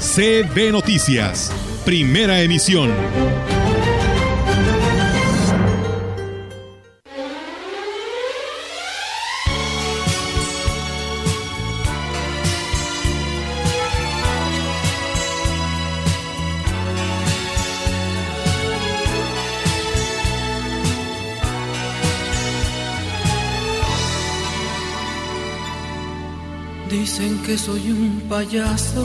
CB Noticias, primera emisión. Dicen que soy un payaso,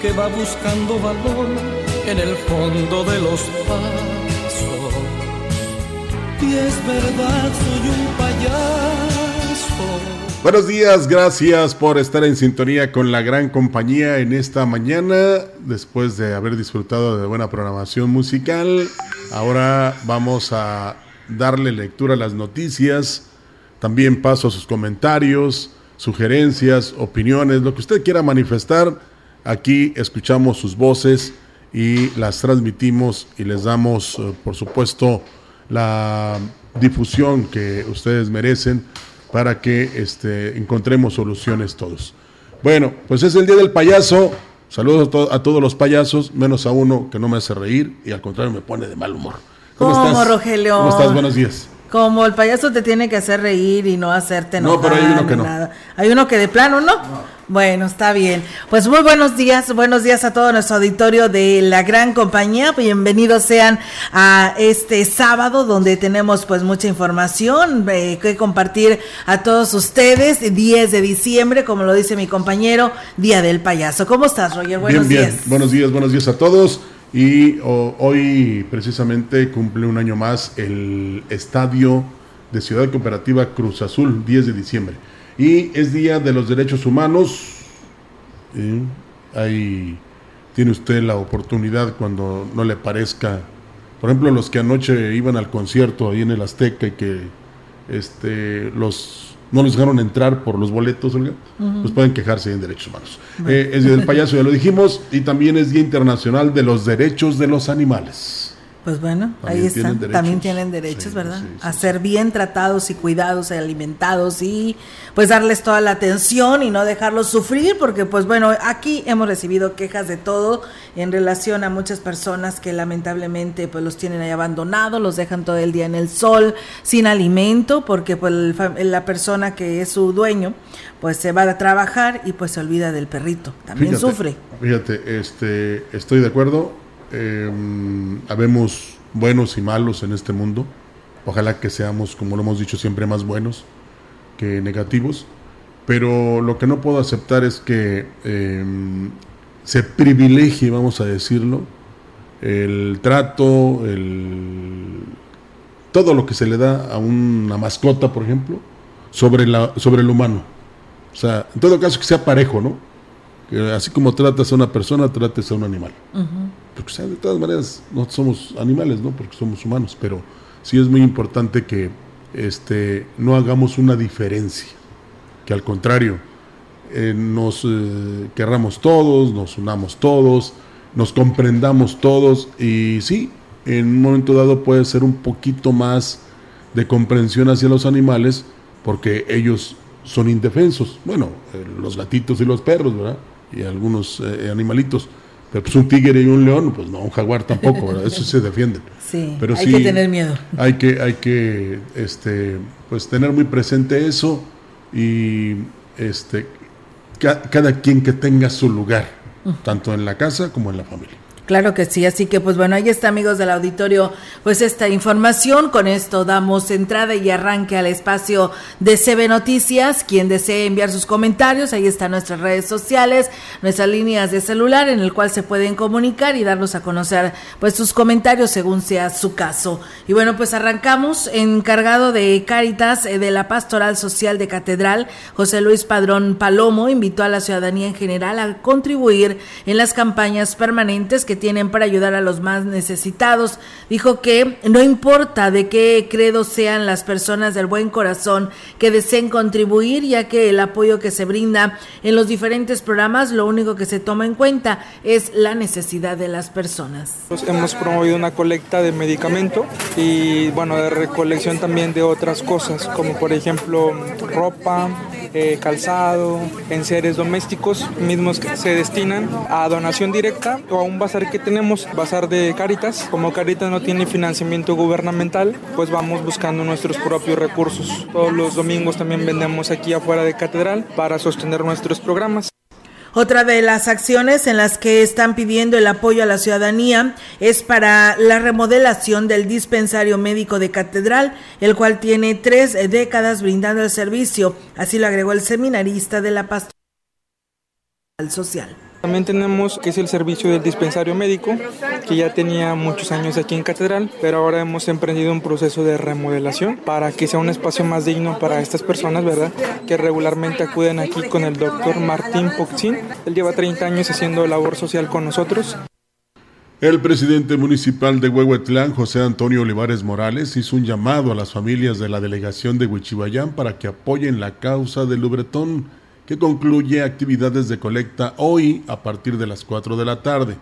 que va buscando valor en el fondo de los pasos. Y es verdad, soy un payaso. Buenos días, gracias por estar en sintonía con la gran compañía en esta mañana. Después de haber disfrutado de buena programación musical, ahora vamos a darle lectura a las noticias. También paso a sus comentarios sugerencias, opiniones, lo que usted quiera manifestar. Aquí escuchamos sus voces y las transmitimos y les damos, eh, por supuesto, la difusión que ustedes merecen para que este, encontremos soluciones todos. Bueno, pues es el Día del Payaso. Saludos a, to a, todos los payasos, menos a uno que no me hace reír y al contrario me pone de mal humor. ¿Cómo, ¿Cómo estás? Rogelio? ¿Cómo estás? Buenos días. Como el payaso te tiene que hacer reír y no hacerte enojar. No, pero hay uno que no. Nada. Hay uno que de plano no. no. Bueno, está bien. Pues muy buenos días, buenos días a todo nuestro auditorio de la gran compañía. Bienvenidos sean a este sábado donde tenemos pues mucha información eh, que compartir a todos ustedes. 10 de diciembre, como lo dice mi compañero, Día del Payaso. ¿Cómo estás, Roger? Buenos bien, días. Bien. Buenos días, buenos días a todos. Y hoy precisamente cumple un año más el estadio de Ciudad Cooperativa Cruz Azul, 10 de diciembre. Y es Día de los Derechos Humanos. Ahí tiene usted la oportunidad cuando no le parezca. Por ejemplo, los que anoche iban al concierto ahí en el Azteca y que este, los no les dejaron entrar por los boletos, Olga, uh -huh. pues pueden quejarse en derechos humanos. Eh, es Día del Payaso, ya lo dijimos, y también es Día Internacional de los Derechos de los Animales. Pues bueno, también ahí están, tienen también tienen derechos, sí, ¿verdad? Sí, sí, a ser bien tratados y cuidados y alimentados y pues darles toda la atención y no dejarlos sufrir, porque pues bueno, aquí hemos recibido quejas de todo en relación a muchas personas que lamentablemente pues los tienen ahí abandonados, los dejan todo el día en el sol, sin alimento, porque pues el, la persona que es su dueño pues se va a trabajar y pues se olvida del perrito, también fíjate, sufre. Fíjate, este, estoy de acuerdo, eh, habemos buenos y malos en este mundo. Ojalá que seamos, como lo hemos dicho siempre, más buenos que negativos. Pero lo que no puedo aceptar es que eh, se privilegie, vamos a decirlo, el trato, el, todo lo que se le da a una mascota, por ejemplo, sobre, la, sobre el humano. O sea, en todo caso que sea parejo, ¿no? Que así como tratas a una persona, trates a un animal. Uh. Porque de todas maneras no somos animales, ¿no? Porque somos humanos, pero sí es muy importante que este, no hagamos una diferencia, que al contrario, eh, nos eh, querramos todos, nos unamos todos, nos comprendamos todos y sí, en un momento dado puede ser un poquito más de comprensión hacia los animales porque ellos son indefensos. Bueno, eh, los gatitos y los perros, ¿verdad? Y algunos animalitos. Pero pues un tigre y un león, pues no, un jaguar tampoco, ¿verdad? Eso se defienden. Sí, Pero hay sí, que tener miedo. Hay que, hay que este, pues tener muy presente eso y este, ca cada quien que tenga su lugar. tanto en la casa como en la familia. Claro que sí, así que pues bueno, ahí está amigos del auditorio, pues esta información, con esto damos entrada y arranque al espacio de CB Noticias, quien desee enviar sus comentarios, ahí están nuestras redes sociales, nuestras líneas de celular en el cual se pueden comunicar y darnos a conocer pues sus comentarios según sea su caso. Y bueno, pues arrancamos, encargado de Cáritas eh, de la Pastoral Social de Catedral, José Luis Padrón Palomo, invitó a la ciudadanía en general a contribuir en las campañas permanentes que tienen para ayudar a los más necesitados. Dijo que no importa de qué credo sean las personas del buen corazón que deseen contribuir, ya que el apoyo que se brinda en los diferentes programas, lo único que se toma en cuenta es la necesidad de las personas. Pues hemos promovido una colecta de medicamento y bueno, de recolección también de otras cosas, como por ejemplo ropa, eh, calzado, enseres domésticos mismos que se destinan a donación directa o a un bazar que tenemos, bazar de Caritas. Como Caritas no tiene financiamiento gubernamental, pues vamos buscando nuestros propios recursos. Todos los domingos también vendemos aquí afuera de Catedral para sostener nuestros programas. Otra de las acciones en las que están pidiendo el apoyo a la ciudadanía es para la remodelación del dispensario médico de Catedral, el cual tiene tres décadas brindando el servicio. Así lo agregó el seminarista de la Pastoral Social. También tenemos que es el servicio del dispensario médico, que ya tenía muchos años aquí en Catedral, pero ahora hemos emprendido un proceso de remodelación para que sea un espacio más digno para estas personas, ¿verdad? Que regularmente acuden aquí con el doctor Martín Poxín. Él lleva 30 años haciendo labor social con nosotros. El presidente municipal de Huehuetlán, José Antonio Olivares Morales, hizo un llamado a las familias de la delegación de Huichibayán para que apoyen la causa del Lubretón que concluye actividades de colecta hoy a partir de las 4 de la tarde.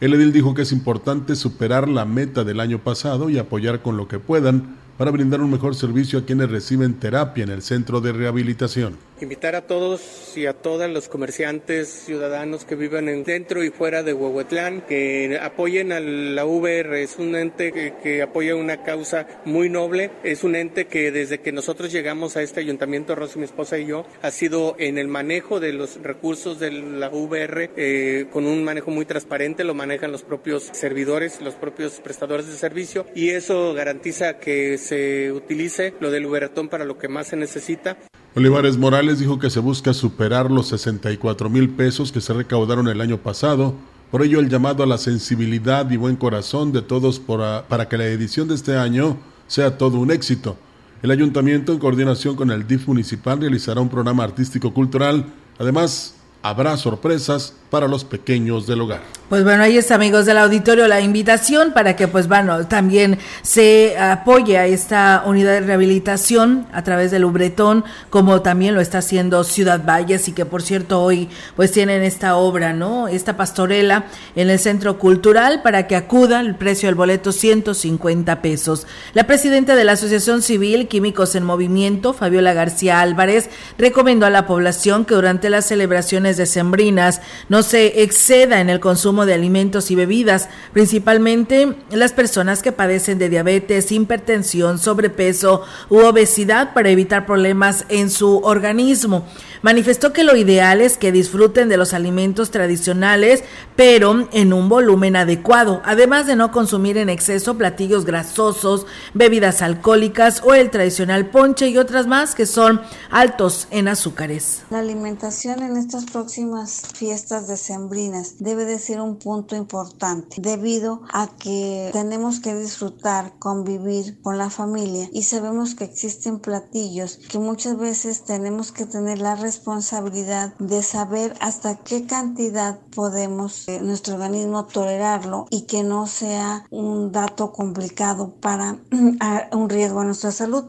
El edil dijo que es importante superar la meta del año pasado y apoyar con lo que puedan para brindar un mejor servicio a quienes reciben terapia en el centro de rehabilitación. Invitar a todos y a todas los comerciantes, ciudadanos que vivan en dentro y fuera de Huehuetlán, que apoyen a la VR. Es un ente que, apoya una causa muy noble. Es un ente que desde que nosotros llegamos a este ayuntamiento, Rosy, mi esposa y yo, ha sido en el manejo de los recursos de la VR eh, con un manejo muy transparente. Lo manejan los propios servidores, los propios prestadores de servicio y eso garantiza que se utilice lo del Uberatón para lo que más se necesita. Olivares Morales dijo que se busca superar los 64 mil pesos que se recaudaron el año pasado. Por ello, el llamado a la sensibilidad y buen corazón de todos para que la edición de este año sea todo un éxito. El ayuntamiento, en coordinación con el DIF municipal, realizará un programa artístico-cultural. Además, habrá sorpresas para los pequeños del hogar. Pues bueno, ahí está, amigos del auditorio, la invitación para que, pues bueno, también se apoye a esta unidad de rehabilitación a través del Ubretón, como también lo está haciendo Ciudad Valles, y que por cierto hoy, pues tienen esta obra, ¿no? Esta pastorela en el Centro Cultural para que acuda, el precio del boleto 150 pesos. La presidenta de la Asociación Civil Químicos en Movimiento, Fabiola García Álvarez, recomendó a la población que durante las celebraciones decembrinas no se exceda en el consumo de alimentos y bebidas, principalmente las personas que padecen de diabetes, hipertensión, sobrepeso u obesidad para evitar problemas en su organismo. Manifestó que lo ideal es que disfruten de los alimentos tradicionales, pero en un volumen adecuado, además de no consumir en exceso platillos grasosos, bebidas alcohólicas o el tradicional ponche y otras más que son altos en azúcares. La alimentación en estas próximas fiestas decembrinas debe de ser un punto importante debido a que tenemos que disfrutar, convivir con la familia y sabemos que existen platillos que muchas veces tenemos que tener la responsabilidad de saber hasta qué cantidad podemos eh, nuestro organismo tolerarlo y que no sea un dato complicado para un riesgo a nuestra salud.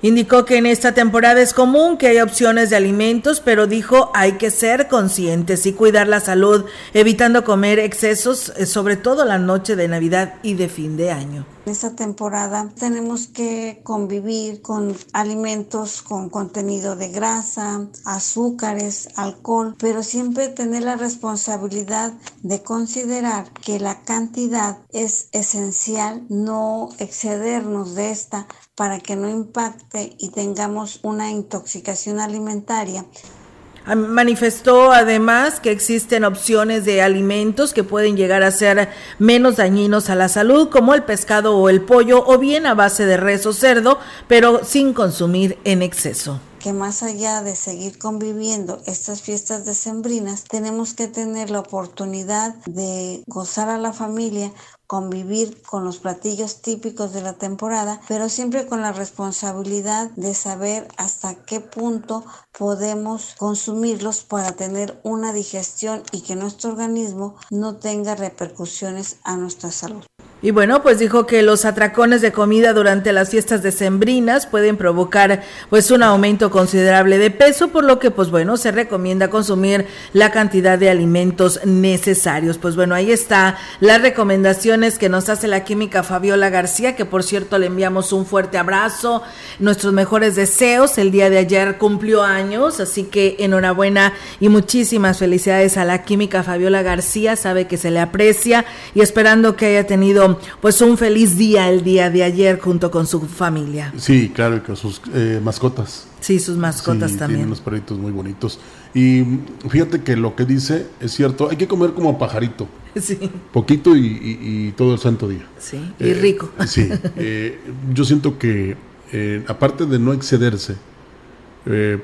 Indicó que en esta temporada es común que haya opciones de alimentos, pero dijo hay que ser conscientes y cuidar la salud, evitando comer excesos, eh, sobre todo la noche de Navidad y de fin de año. En esta temporada tenemos que convivir con alimentos con contenido de grasa, azúcares, alcohol, pero siempre tener la responsabilidad de considerar que la cantidad es esencial, no excedernos de esta para que no impacte y tengamos una intoxicación alimentaria Manifestó además que existen opciones de alimentos que pueden llegar a ser menos dañinos a la salud, como el pescado o el pollo, o bien a base de res o cerdo, pero sin consumir en exceso. Que más allá de seguir conviviendo estas fiestas decembrinas, tenemos que tener la oportunidad de gozar a la familia convivir con los platillos típicos de la temporada, pero siempre con la responsabilidad de saber hasta qué punto podemos consumirlos para tener una digestión y que nuestro organismo no tenga repercusiones a nuestra salud. Y bueno, pues dijo que los atracones de comida durante las fiestas decembrinas pueden provocar pues un aumento considerable de peso, por lo que pues bueno, se recomienda consumir la cantidad de alimentos necesarios. Pues bueno, ahí está las recomendaciones que nos hace la química Fabiola García, que por cierto le enviamos un fuerte abrazo, nuestros mejores deseos. El día de ayer cumplió años, así que enhorabuena y muchísimas felicidades a la química Fabiola García, sabe que se le aprecia y esperando que haya tenido pues un feliz día el día de ayer junto con su familia. Sí, claro, y con sus eh, mascotas. Sí, sus mascotas también. Tienen unos perritos muy bonitos. Y fíjate que lo que dice es cierto, hay que comer como pajarito. Sí. Poquito y, todo el santo día. Sí, y eh, rico. Sí, eh, yo siento que aparte de no excederse,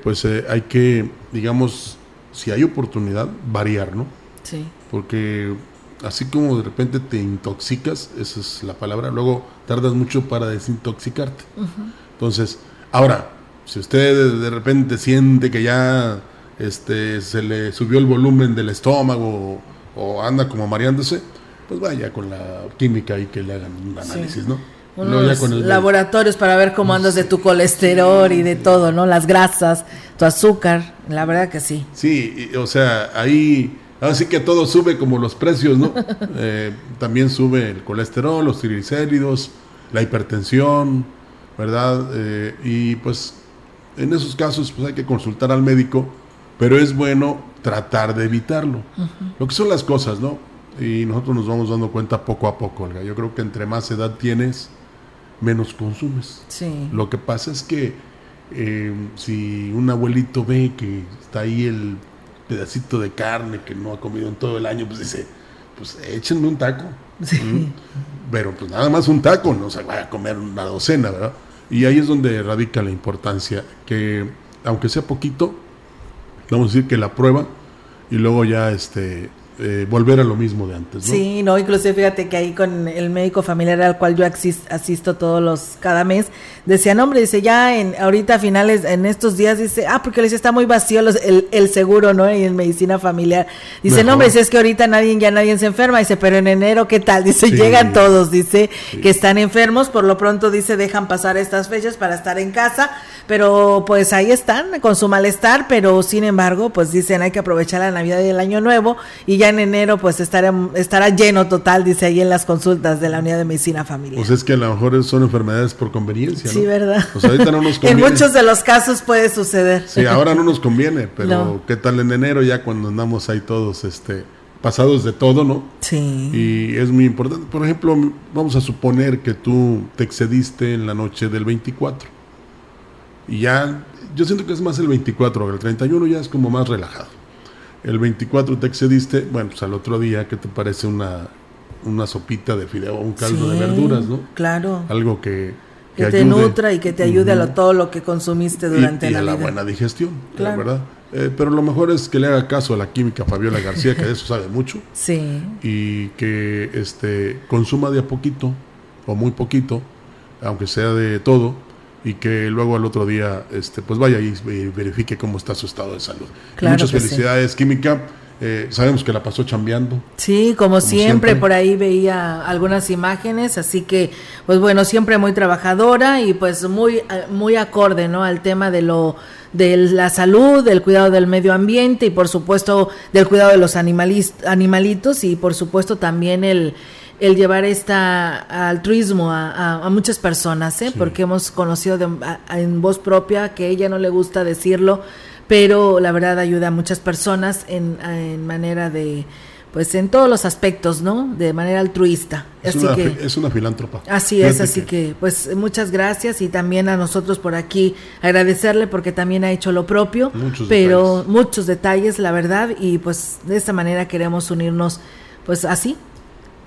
pues hay que, digamos, si hay oportunidad, variar, ¿no? Sí. Porque así como de repente te intoxicas, esa es la palabra, luego tardas mucho para desintoxicarte. Entonces, ahora, si usted de repente siente que ya este, se le subió el volumen del estómago o, anda como mareándose, pues vaya con la química y que le hagan un análisis, ¿no? Unos laboratorios para ver cómo andas de tu colesterol y de todo, ¿no? Las grasas, tu azúcar, la verdad que sí. Sí, o sea, ahí Así que todo sube como los precios, ¿no? Eh, también sube el colesterol, los triglicéridos, la hipertensión, ¿verdad? Eh, y pues en esos casos pues hay que consultar al médico, pero es bueno tratar de evitarlo. Lo que son las cosas, ¿no? Y nosotros nos vamos dando cuenta poco a poco, Olga. Yo creo que entre más edad tienes, menos consumes. Sí. Lo que pasa es que eh, si un abuelito ve que está ahí el pedacito de carne que no ha comido en todo el año, pues dice, pues échenme un taco. Pero pues nada más un taco, no se vaya a comer una docena, ¿verdad? Y ahí es donde radica la importancia, que aunque sea poquito, vamos a decir que la prueba y luego ya este eh, volver a lo mismo de antes. ¿no? Sí, no, inclusive fíjate que ahí con el médico familiar al cual yo asisto todos los, cada mes, decían, hombre, dice, ya en ahorita a finales, en estos días, dice, ah, porque les está muy vacío el, el, seguro, ¿no? Y en medicina familiar. Dice, no, hombre, es que ahorita nadie, ya nadie se enferma, dice, pero en enero, ¿qué tal? Dice, llegan todos, dice, que están enfermos, por lo pronto, dice, dejan pasar estas fechas para estar en casa, pero pues ahí están, con su malestar, pero sin embargo, pues dicen, hay que aprovechar la Navidad y el Año Nuevo, y ya en enero pues estará, estará lleno total, dice ahí en las consultas de la unidad de medicina familiar. Pues es que a lo mejor son enfermedades por conveniencia. Sí, ¿verdad? Pues ahorita no nos conviene. en muchos de los casos puede suceder. Sí, ahora no nos conviene, pero ¿qué tal en enero ya cuando andamos ahí todos este pasados de todo, ¿no? Sí. Y es muy importante. Por ejemplo, vamos a suponer que tú te excediste en la noche del 24. Y ya, yo siento que es más el 24, el 31 ya es como más relajado el 24 te excediste, bueno, pues al otro día, ¿qué te parece una, una sopita de fideo, un caldo de verduras, ¿no? Claro. Algo que... Que, te nutra y que te ayude a todo lo que consumiste durante y, y a la buena digestión, la verdad. Eh, pero lo mejor es que le haga caso a la química Fabiola García, que de eso sabe mucho. Sí. Y que este, consuma de a poquito, o muy poquito, aunque sea de todo, y que luego al otro día este pues vaya y verifique cómo está su estado de salud. Muchas felicidades, Química. Eh, sabemos que la pasó chambeando. Sí, como, siempre, por ahí veía algunas imágenes, así que, pues bueno, siempre muy trabajadora y pues muy, muy acorde, ¿no? Al tema de lo, de la salud, del cuidado del medio ambiente y por supuesto del cuidado de los animalitos y por supuesto también el, el llevar esta altruismo a, muchas personas, ¿eh? porque hemos conocido en voz propia que ella no le gusta decirlo, pero la verdad ayuda a muchas personas en, manera de pues en todos los aspectos, ¿no? De manera altruista. Es, así una, que, es una filántropa. Así es, así que... pues muchas gracias y también a nosotros por aquí agradecerle porque también ha hecho lo propio, muchos pero muchos detalles, la verdad, y pues de esta manera queremos unirnos pues así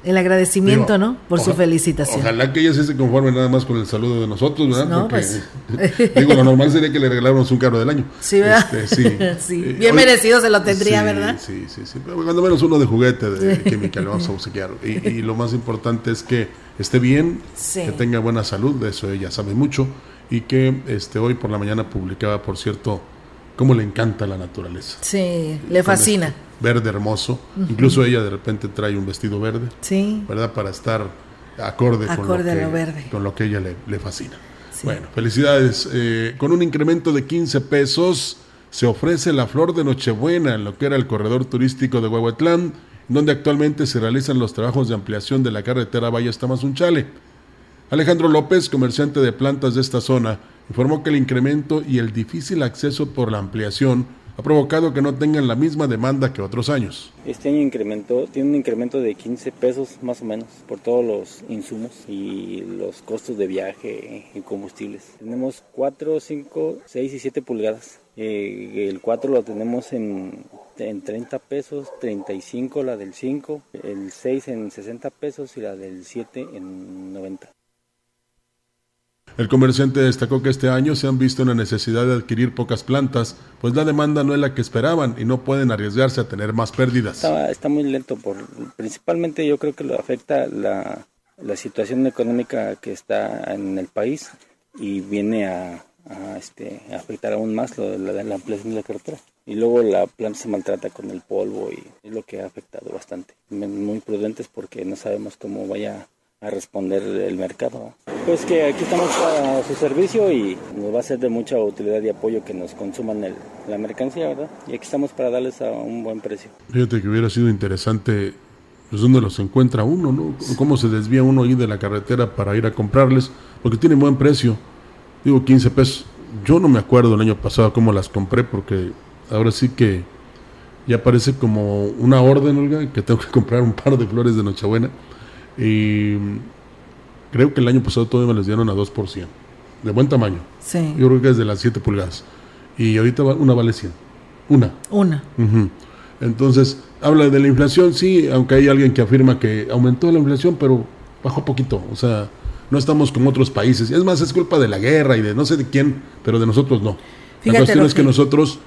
el agradecimiento, ¿no? Por su felicitación. Ojalá que ella se conforme nada más con el saludo de nosotros, ¿verdad? No, pues. digo, lo normal sería que le regaláramos un carro del año. Sí, ¿verdad? Este, sí. Eh, Bien merecido se lo tendría, ¿verdad? Sí, sí, sí. Pero cuando menos uno de juguete de química le vamos a obsequiar. Y, y, lo más importante es que esté bien, que tenga buena salud, de eso ella sabe mucho. Y que este hoy por la mañana publicaba, por cierto, cómo le encanta la naturaleza. Sí, le fascina. verde hermoso. Incluso ella de repente trae un vestido verde. Sí. ¿Verdad? Para estar acorde, con, lo que, verde. con lo que ella le, fascina. Bueno, felicidades. Eh, con un incremento de 15 pesos se ofrece la flor de Nochebuena en lo que era el corredor turístico de Huehuetlán, donde actualmente se realizan los trabajos de ampliación de la carretera Valle Tamazunchale. Alejandro López, comerciante de plantas de esta zona, informó que el incremento y el difícil acceso por la ampliación ha provocado que no tengan la misma demanda que otros años. Este año incrementó, tiene un incremento de 15 pesos más o menos por todos los insumos y los costos de viaje y combustibles. Tenemos 4, 5, 6 y 7 pulgadas. Eh, el 4 lo tenemos en, en 30 pesos, 35 la del 5, el 6 en 60 pesos y la del 7 en 90. El comerciante destacó que este año se han visto en la necesidad de adquirir pocas plantas, pues la demanda no es la que esperaban y no pueden arriesgarse a tener más pérdidas. Está, muy lento, por, principalmente yo creo que lo afecta la, situación económica que está en el país y viene a, este, afectar aún más lo de la, ampliación de la carretera. Y luego la planta se maltrata con el polvo y es lo que ha afectado bastante. Muy prudentes porque no sabemos cómo vaya a responder el mercado. Pues que aquí estamos para su servicio y nos va a ser de mucha utilidad y apoyo que nos consuman el, la mercancía, ¿verdad? Y aquí estamos para darles a un buen precio. Fíjate que hubiera sido interesante pues dónde los encuentra uno, ¿no? Cómo se desvía uno ahí de la carretera para ir a comprarles, porque tienen buen precio. Digo 15 pesos. Yo no me acuerdo el año pasado cómo las compré porque ahora sí que ya parece como una orden, Olga, que tengo que comprar un par de flores de Nochebuena y creo que el año pasado todavía me les dieron a 2%, de buen tamaño. Sí. Yo creo que es de las 7 pulgadas. Y ahorita una vale 100. Una. Una. Entonces, habla de la inflación, sí, aunque hay alguien que afirma que aumentó la inflación, pero bajó poquito. O sea, no estamos como otros países. Es más, es culpa de la guerra y de no sé de quién, pero de nosotros no. la cuestión es que, nosotros,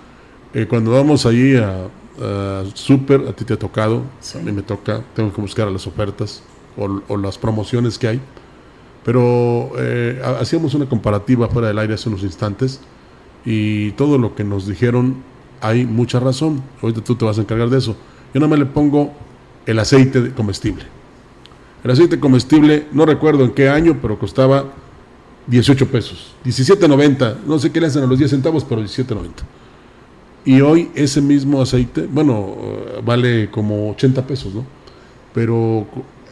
eh, cuando vamos allí a, a súper, a ti te ha tocado, a mí me toca, tengo que buscar a las ofertas o, las promociones que hay. Pero eh, hacíamos una comparativa fuera del aire hace unos instantes y todo lo que nos dijeron hay mucha razón. Ahorita tú te vas a encargar de eso. Yo nada más le pongo el aceite comestible. El aceite comestible, no recuerdo en qué año, pero costaba 18 pesos. 17.90. No sé qué le hacen a los 10 centavos, pero 17.90. Y hoy ese mismo aceite, bueno, eh, vale como 80 pesos, ¿no? Pero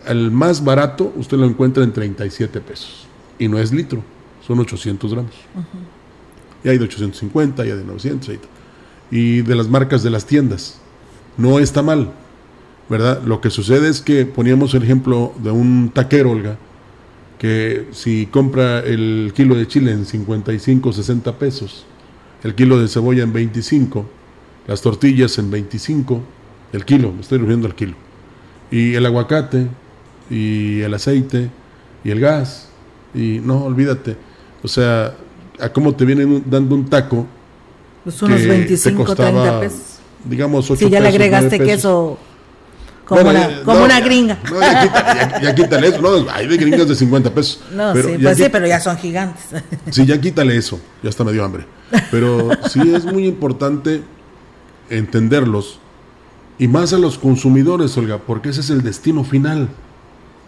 el más barato usted lo encuentra en 37 pesos. Y no es litro, son 800 gramos. Y hay de 850, y hay de 900. Y de las marcas de las tiendas. No está mal, ¿verdad? Lo que sucede es que poníamos el ejemplo de un taquero, Olga, que si compra el kilo de chile en 55, 60 pesos, el kilo de cebolla en 25, las tortillas en 25, el kilo, me estoy refiriendo al kilo, y el aguacate y el aceite y el gas. Y no, olvídate. O sea, a cómo te vienen dando un taco. Pues unos 25, 30 pesos. Digamos, 8 Si ya le agregaste queso como, una, como una gringa. No, ya, quítale, eso. No, hay de gringas de 50 pesos. No, sí, pues sí, pero ya son gigantes. Sí, ya quítale eso. Ya está medio hambre. Pero sí es muy importante entenderlos. Y más a los consumidores, Olga, porque ese es el destino final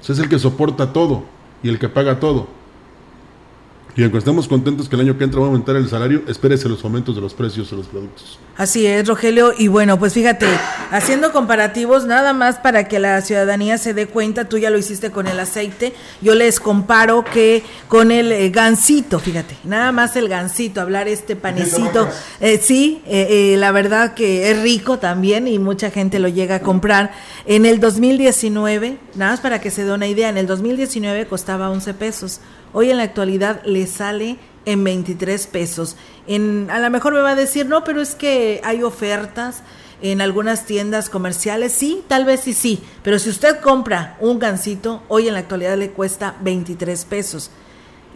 es el que soporta todo y el que paga todo. Y aunque estemos contentos que el año que entra va a aumentar el salario, espérese los aumentos de los precios de los productos. Así es, Rogelio. Y bueno, pues fíjate, haciendo comparativos, nada más para que la ciudadanía se dé cuenta, tú ya lo hiciste con el aceite, yo les comparo que con el eh, gansito, fíjate, nada más el gansito, hablar este panecito, eh, sí, eh, la verdad que es rico también y mucha gente lo llega a comprar. En el 2019, nada más para que se dé una idea, en el 2019 costaba 11 pesos Hoy en la actualidad le sale en 23 pesos. En, a lo mejor me va a decir, no, pero es que hay ofertas en algunas tiendas comerciales. Sí, tal vez sí, sí. Pero si usted compra un gansito, hoy en la actualidad le cuesta 23 pesos.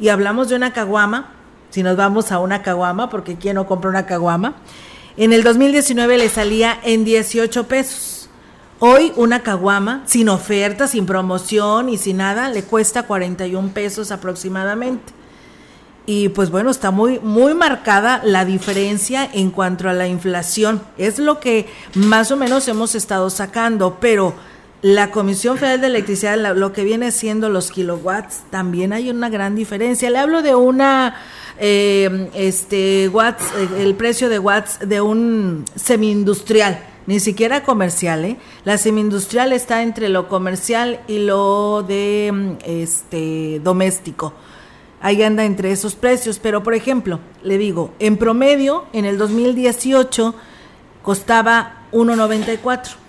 Y hablamos de una caguama, si nos vamos a una caguama, porque ¿quién no compra una caguama? En el 2019 le salía en 18 pesos. Hoy una caguama, sin oferta, sin promoción y sin nada, le cuesta 41 pesos aproximadamente. Y pues bueno, está muy, muy marcada la diferencia en cuanto a la inflación. Es lo que más o menos hemos estado sacando, pero la Comisión Federal de Electricidad, lo que viene siendo los kilowatts, también hay una gran diferencia. Le hablo de una, eh, este, watts, eh, el precio de watts de un semi-industrial ni siquiera comercial, ¿eh? La semi-industrial está entre lo comercial y lo de este doméstico. Ahí anda entre esos precios, pero por ejemplo, le digo, en promedio en el 2018 costaba 1.94.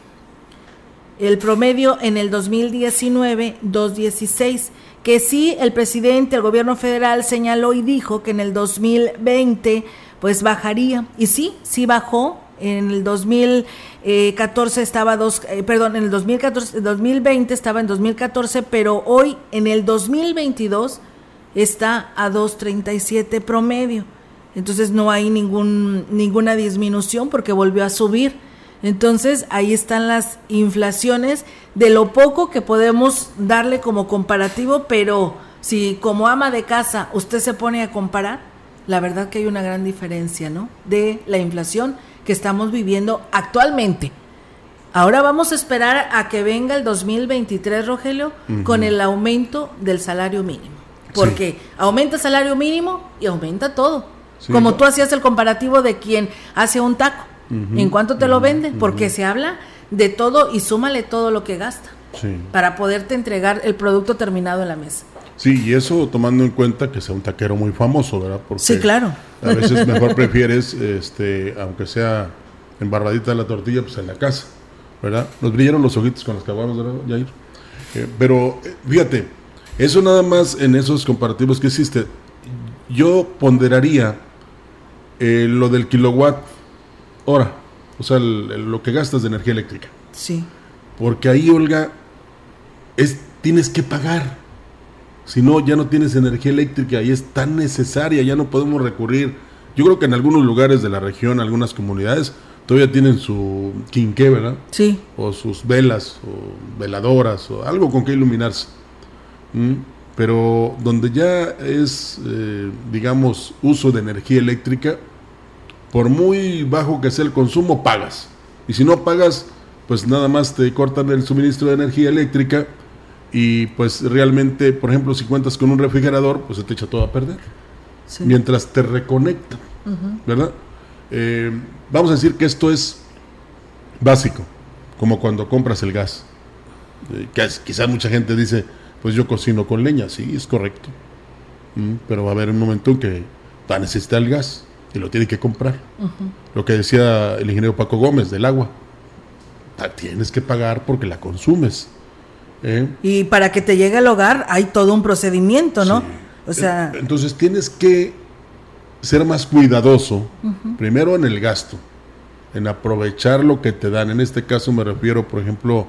El promedio en el 2019 2.16, que sí el presidente, el gobierno federal señaló y dijo que en el 2020 pues bajaría y sí, sí bajó en el 2014 estaba dos, eh, perdón, en el 2014, 2020 estaba en 2014, pero hoy en el 2022 está a 2.37 promedio. Entonces no hay ningún, ninguna disminución porque volvió a subir. Entonces ahí están las inflaciones de lo poco que podemos darle como comparativo, pero si como ama de casa usted se pone a comparar, la verdad que hay una gran diferencia, ¿no? De la inflación que estamos viviendo actualmente. Ahora vamos a esperar a que venga el 2023, Rogelio, con el aumento del salario mínimo. Porque aumenta el salario mínimo y aumenta todo. Como tú hacías el comparativo de quien hace un taco. ¿En cuánto te lo venden? Porque se habla de todo y súmale todo lo que gasta. Para poderte entregar el producto terminado en la mesa. Sí, y eso tomando en cuenta que sea un taquero muy famoso, ¿verdad? Porque sí, claro. A veces mejor prefieres, este, aunque sea embarradita la tortilla, pues en la casa, ¿verdad? Nos brillaron los ojitos con los que hablamos, ¿verdad, Jair? Eh, pero eh, fíjate, eso nada más en esos comparativos que existe, yo ponderaría eh, lo del kilowatt hora, o sea, lo que gastas de energía eléctrica. Sí. Porque ahí, Olga, es, tienes que pagar. Si no, ya no tienes energía eléctrica y es tan necesaria, ya no podemos recurrir. Yo creo que en algunos lugares de la región, algunas comunidades, todavía tienen su quinqué, ¿verdad? Sí. O sus velas, o veladoras, o algo con que iluminarse. ¿Mm? Pero donde ya es, eh, digamos, uso de energía eléctrica, por muy bajo que sea el consumo, pagas. Y si no pagas, pues nada más te cortan el suministro de energía eléctrica y pues realmente, por ejemplo, si cuentas con un refrigerador, pues se te echa todo a perder. Mientras te reconecta, ¿verdad? Eh, vamos a decir que esto es básico, como cuando compras el gas. Eh, quizás mucha gente dice, pues yo cocino con leña, sí, es correcto. Mm, pero va a haber un momento en que va a necesitar el gas y lo tiene que comprar. Lo que decía el ingeniero Paco Gómez del agua. Tienes que pagar porque la consumes. ¿Eh? Y para que te llegue al hogar hay todo un procedimiento, ¿no? O sea, entonces tienes que ser más cuidadoso, primero en el gasto, en aprovechar lo que te dan. En este caso me refiero, por ejemplo,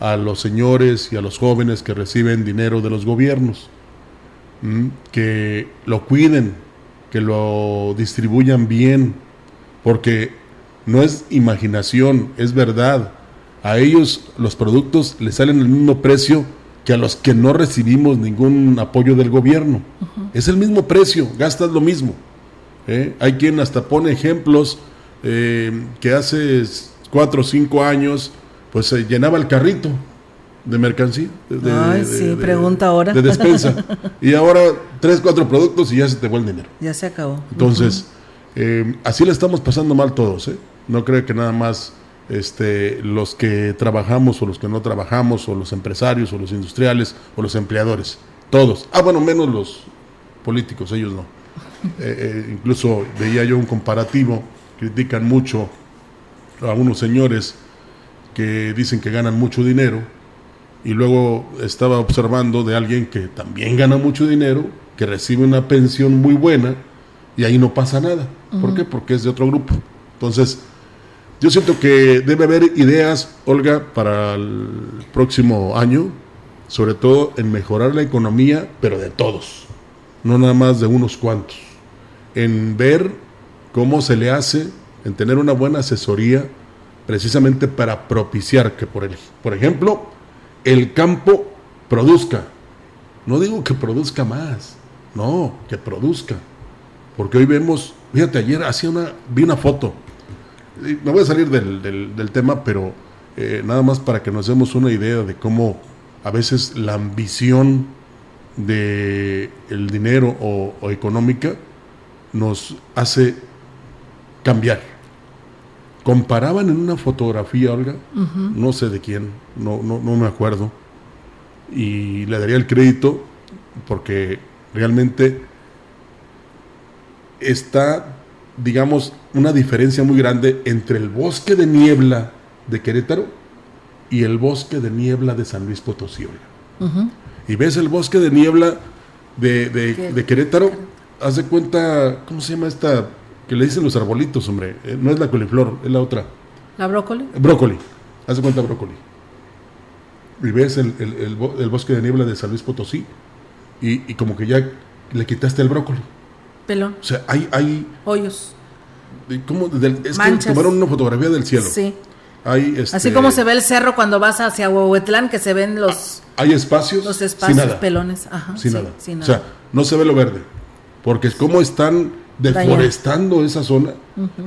a los señores y a los jóvenes que reciben dinero de los gobiernos, que lo cuiden, que lo distribuyan bien, porque no es imaginación, es verdad a ellos los productos les salen el mismo precio que a los que no recibimos ningún apoyo del gobierno. Es el mismo precio, gastas lo mismo. ¿eh? Hay quien hasta pone ejemplos eh, que hace cuatro o cinco años pues se llenaba el carrito de mercancía. De, Ay, sí, pregunta ahora. De despensa. y ahora tres, cuatro productos y ya se te fue el dinero. Ya se acabó. Entonces, eh, así le estamos pasando mal todos. ¿eh? No creo que nada más este, los que trabajamos o los que no trabajamos, o los empresarios, o los industriales, o los empleadores. Todos. Ah, bueno, menos los políticos, ellos no. Eh, incluso veía yo un comparativo, critican mucho a unos señores que dicen que ganan mucho dinero y luego estaba observando de alguien que también gana mucho dinero, que recibe una pensión muy buena y ahí no pasa nada. ¿Por qué? Porque es de otro grupo. Entonces, yo siento que debe haber ideas, Olga, para el próximo año, sobre todo en mejorar la economía, pero de todos, no nada más de unos cuantos. En ver cómo se le hace, en tener una buena asesoría, precisamente para propiciar que, por, el, por ejemplo, el campo produzca. No digo que produzca más, no, que produzca. Porque hoy vemos, fíjate, ayer hacía una, vi una foto, me voy a salir del, tema, pero eh, nada más para que nos demos una idea de cómo a veces la ambición de el dinero o, económica nos hace cambiar. Comparaban en una fotografía, Olga, no sé de quién, no, no, no me acuerdo, y le daría el crédito porque realmente está, digamos, una diferencia muy grande entre el bosque de niebla de Querétaro y el bosque de niebla de San Luis Potosí. Y ves el bosque de niebla de, de, Querétaro, haz de cuenta, ¿cómo se llama esta? Que le dicen los arbolitos, hombre. Eh, no es la coliflor, es la otra. ¿La brócoli? Brócoli, haz de cuenta brócoli. Y ves el, el, bosque de niebla de San Luis Potosí y, y como que ya le quitaste el brócoli. Pelón. O sea, hay... hay Hoyos. ¿cómo? es que tomaron una fotografía del cielo. Sí. Hay, este, Así como se ve el cerro cuando vas hacia Huehuetlán, que se ven los... Hay espacios. Los espacios pelones. Ajá, sin, nada. O sea, no se ve lo verde. Porque es como están deforestando esa zona,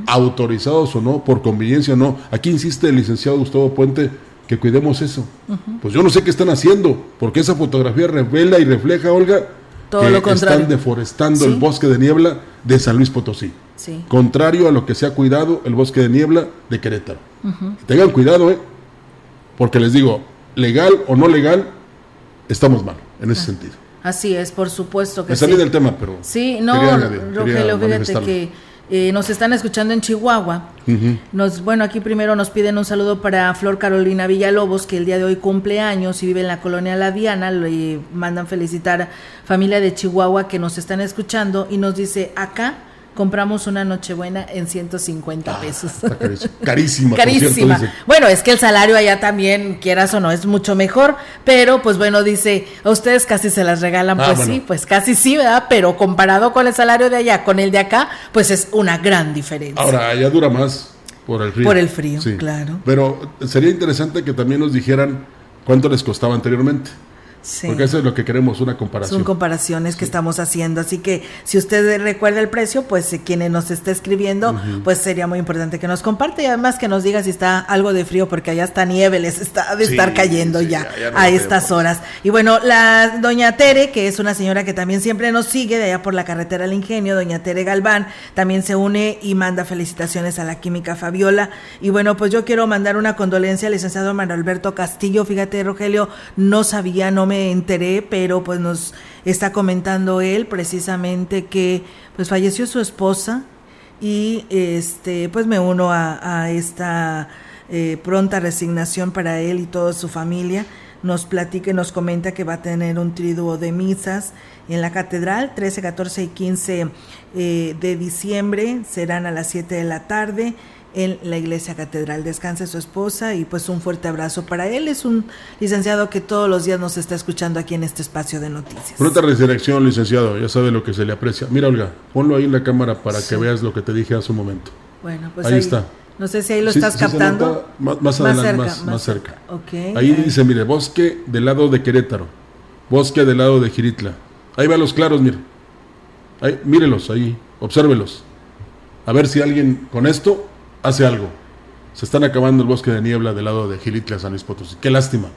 autorizados o no, por conveniencia o no. Aquí insiste el licenciado Gustavo Puente que cuidemos eso. Pues yo no sé qué están haciendo, porque esa fotografía revela y refleja, Olga, todo lo contrario. Están deforestando el bosque de niebla de San Luis Potosí. Contrario a lo que se ha cuidado el bosque de niebla de Querétaro. Tengan cuidado, ¿eh? Porque les digo, legal o no legal, estamos mal en ese ah. sentido. Así es, por supuesto que Me salí del tema, pero. Sí, no, Rogelio, fíjate que eh, nos están escuchando en Chihuahua. nos, bueno, aquí primero nos piden un saludo para Flor Carolina Villalobos, que el día de hoy cumple años y vive en la colonia La Diana. Le mandan felicitar a familia de Chihuahua que nos están escuchando y nos dice acá compramos una Nochebuena en 150 ah, pesos. carísima. carísima. bueno, es que el salario allá también, quieras o no, es mucho mejor, pero pues bueno, dice, a ustedes casi se las regalan, ah, pues sí, pues casi sí, ¿verdad? Pero comparado con el salario de allá, con el de acá, pues es una gran diferencia. Ahora, allá dura más por el frío. Por el frío, claro. Pero sería interesante que también nos dijeran cuánto les costaba anteriormente. Porque eso es lo que queremos, una comparación. Son comparaciones que estamos haciendo. Así que si usted recuerda el precio, pues eh, quien nos está escribiendo, pues sería muy importante que nos comparte y además que nos diga si está algo de frío, porque allá está nieve, les está de estar cayendo ya, a estas horas. Y bueno, la doña Tere, que es una señora que también siempre nos sigue de allá por la carretera del ingenio, doña Tere Galván, también se une y manda felicitaciones a la química Fabiola. Y bueno, pues yo quiero mandar una condolencia al licenciado Manuel Alberto Castillo. Fíjate, Rogelio, no sabía, no me enteré, pero pues nos está comentando él precisamente que pues falleció su esposa y este pues me uno a, esta eh, pronta resignación para él y toda su familia. Nos platica y nos comenta que va a tener un triduo de misas en la catedral, 13, 14 y 15 eh, de diciembre, serán a las 7 de la tarde en la iglesia catedral. Descanse su esposa y pues un fuerte abrazo para él. Es un licenciado que todos los días nos está escuchando aquí en este espacio de noticias. Pronta resurrección, licenciado, ya sabe lo que se le aprecia. Mira, Olga, ponlo ahí en la cámara para que veas lo que te dije hace un momento. Bueno, pues ahí, está. No sé si ahí lo estás captando. más, adelante, más, cerca. Ahí dice, mire, bosque del lado de Querétaro, bosque del lado de Giritla. Ahí va los claros, mire. Ahí, mírelos ahí, obsérvelos. A ver si alguien con esto hace algo. Se están acabando el bosque de niebla del lado de Gilitla, San Luis Potosí. Qué lástima.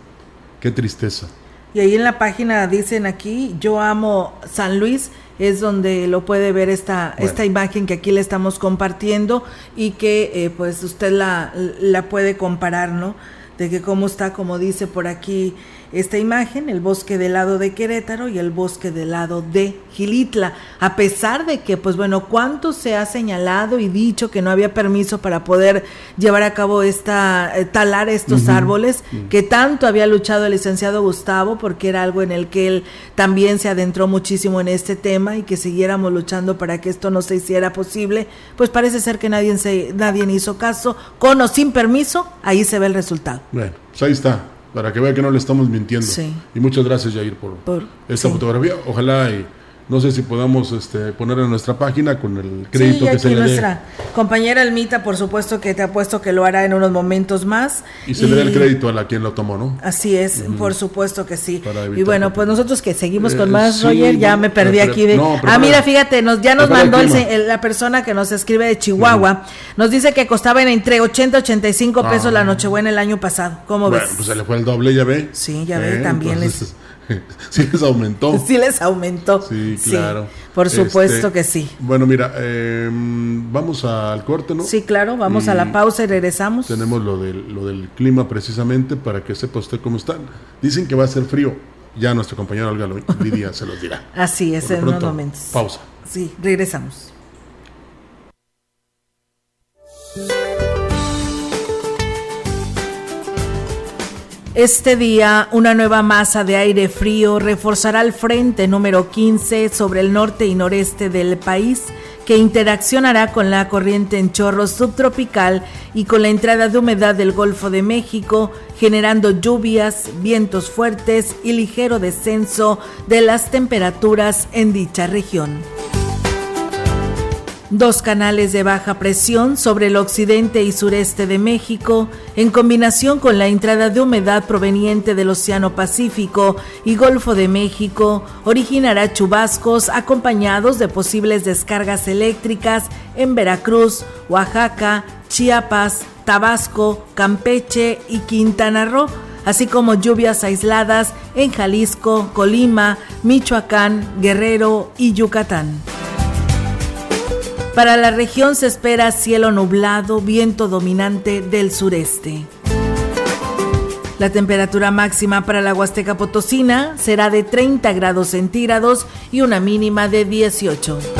Qué tristeza. Y ahí en la página dicen aquí, yo amo San Luis, es donde lo puede ver esta, esta imagen que aquí le estamos compartiendo y que eh, pues usted la, la puede comparar, ¿no? De que cómo está, como dice por aquí esta imagen, el bosque del lado de Querétaro y el bosque del lado de Gilitla, a pesar de que, pues bueno, cuánto se ha señalado y dicho que no había permiso para poder llevar a cabo esta, eh, talar estos árboles, que tanto había luchado el licenciado Gustavo, porque era algo en el que él también se adentró muchísimo en este tema y que siguiéramos luchando para que esto no se hiciera posible, pues parece ser que nadie, se, nadie hizo caso, con o sin permiso, ahí se ve el resultado. Bueno, pues ahí está para que vea que no le estamos mintiendo. Y muchas gracias, Jair, por, esta fotografía. Ojalá y no sé si podamos este, poner en nuestra página con el crédito que se le nuestra compañera Almita, por supuesto que te ha puesto que lo hará en unos momentos más. Y se le da el crédito a la quien lo tomó, ¿no? Así es, por supuesto que sí. Y bueno, pues nosotros que seguimos con eh, más, Roger, ya me perdí aquí de... ah, mira, fíjate, nos, ya nos mandó la persona que nos escribe de Chihuahua, nos dice que costaban entre 80 y 85 pesos ah. la Nochebuena el año pasado. ¿Cómo ves? Pues se le fue el doble, ya ve. Sí, ya ve, eh, también les sí les aumentó. Sí les aumentó. Sí, claro. por supuesto este, que sí. Bueno, mira, em, vamos al corte, ¿no? Sí, claro, vamos a la pausa y regresamos. Tenemos lo del, lo del clima precisamente para que sepa usted cómo están. Dicen que va a ser frío. Ya nuestro compañero Olga Lidia se los dirá. Así es, en unos momentos. Pausa. Sí, regresamos. Este día, una nueva masa de aire frío reforzará el frente número 15 sobre el norte y noreste del país, que interaccionará con la corriente en chorro subtropical y con la entrada de humedad del Golfo de México, generando lluvias, vientos fuertes y ligero descenso de las temperaturas en dicha región. Dos canales de baja presión sobre el occidente y sureste de México, en combinación con la entrada de humedad proveniente del Océano Pacífico y Golfo de México, originará chubascos acompañados de posibles descargas eléctricas en Veracruz, Oaxaca, Chiapas, Tabasco, Campeche y Quintana Roo, así como lluvias aisladas en Jalisco, Colima, Michoacán, Guerrero y Yucatán. Para la región se espera cielo nublado, viento dominante del sureste. La temperatura máxima para la Huasteca Potosina será de 30 grados centígrados y una mínima de 18.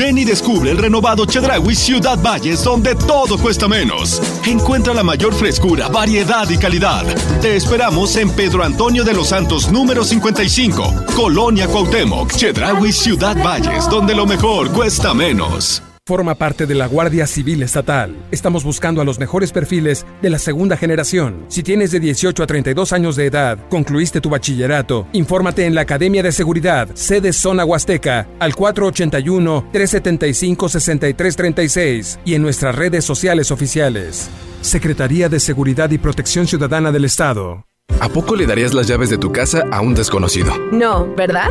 Ven y descubre el renovado Chedraui Ciudad Valles, donde todo cuesta menos. Encuentra la mayor frescura, variedad y calidad. Te esperamos en Pedro Antonio de los Santos, número 55, Colonia Cuauhtémoc, Chedraui Ciudad Valles, donde lo mejor cuesta menos. Forma parte de la Guardia Civil Estatal. Estamos buscando a los mejores perfiles de la segunda generación. Si tienes de 18 a 32 años de edad, concluiste tu bachillerato, infórmate en la Academia de Seguridad, sede Zona Huasteca, al 481-375-6336 y en nuestras redes sociales oficiales. Secretaría de Seguridad y Protección Ciudadana del Estado. ¿A poco le darías las llaves de tu casa a un desconocido? No, ¿verdad?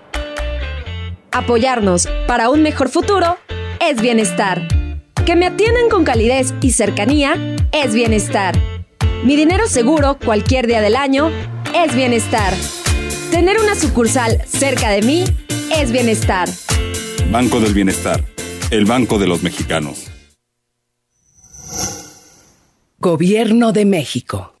Apoyarnos para un mejor futuro es bienestar. Que me atiendan con calidez y cercanía es bienestar. Mi dinero seguro cualquier día del año es bienestar. Tener una sucursal cerca de mí es bienestar. Banco del Bienestar, el Banco de los Mexicanos. Gobierno de México.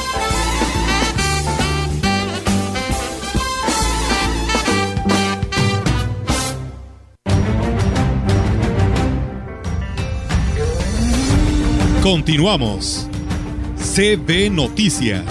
Continuamos. CB Noticias.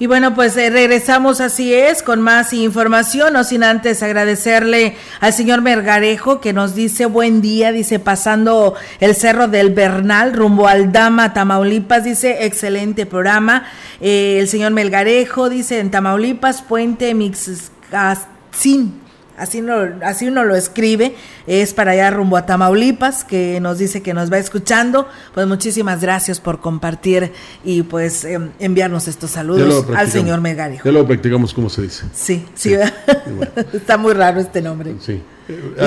Y bueno, pues eh, regresamos así es con más información, no sin antes agradecerle al señor Mergarejo que nos dice buen día, dice pasando el cerro del Bernal rumbo al Dama, Tamaulipas, dice excelente programa. Eh, el señor Melgarejo dice en Tamaulipas, Puente Mixcastín así, no, así uno lo escribe, es para allá rumbo a Tamaulipas, que nos dice que nos va escuchando. Pues muchísimas gracias por compartir y pues em, enviarnos estos saludos al señor Megario. Ya lo practicamos como se dice. Sí, sí, está muy raro este nombre. Sí.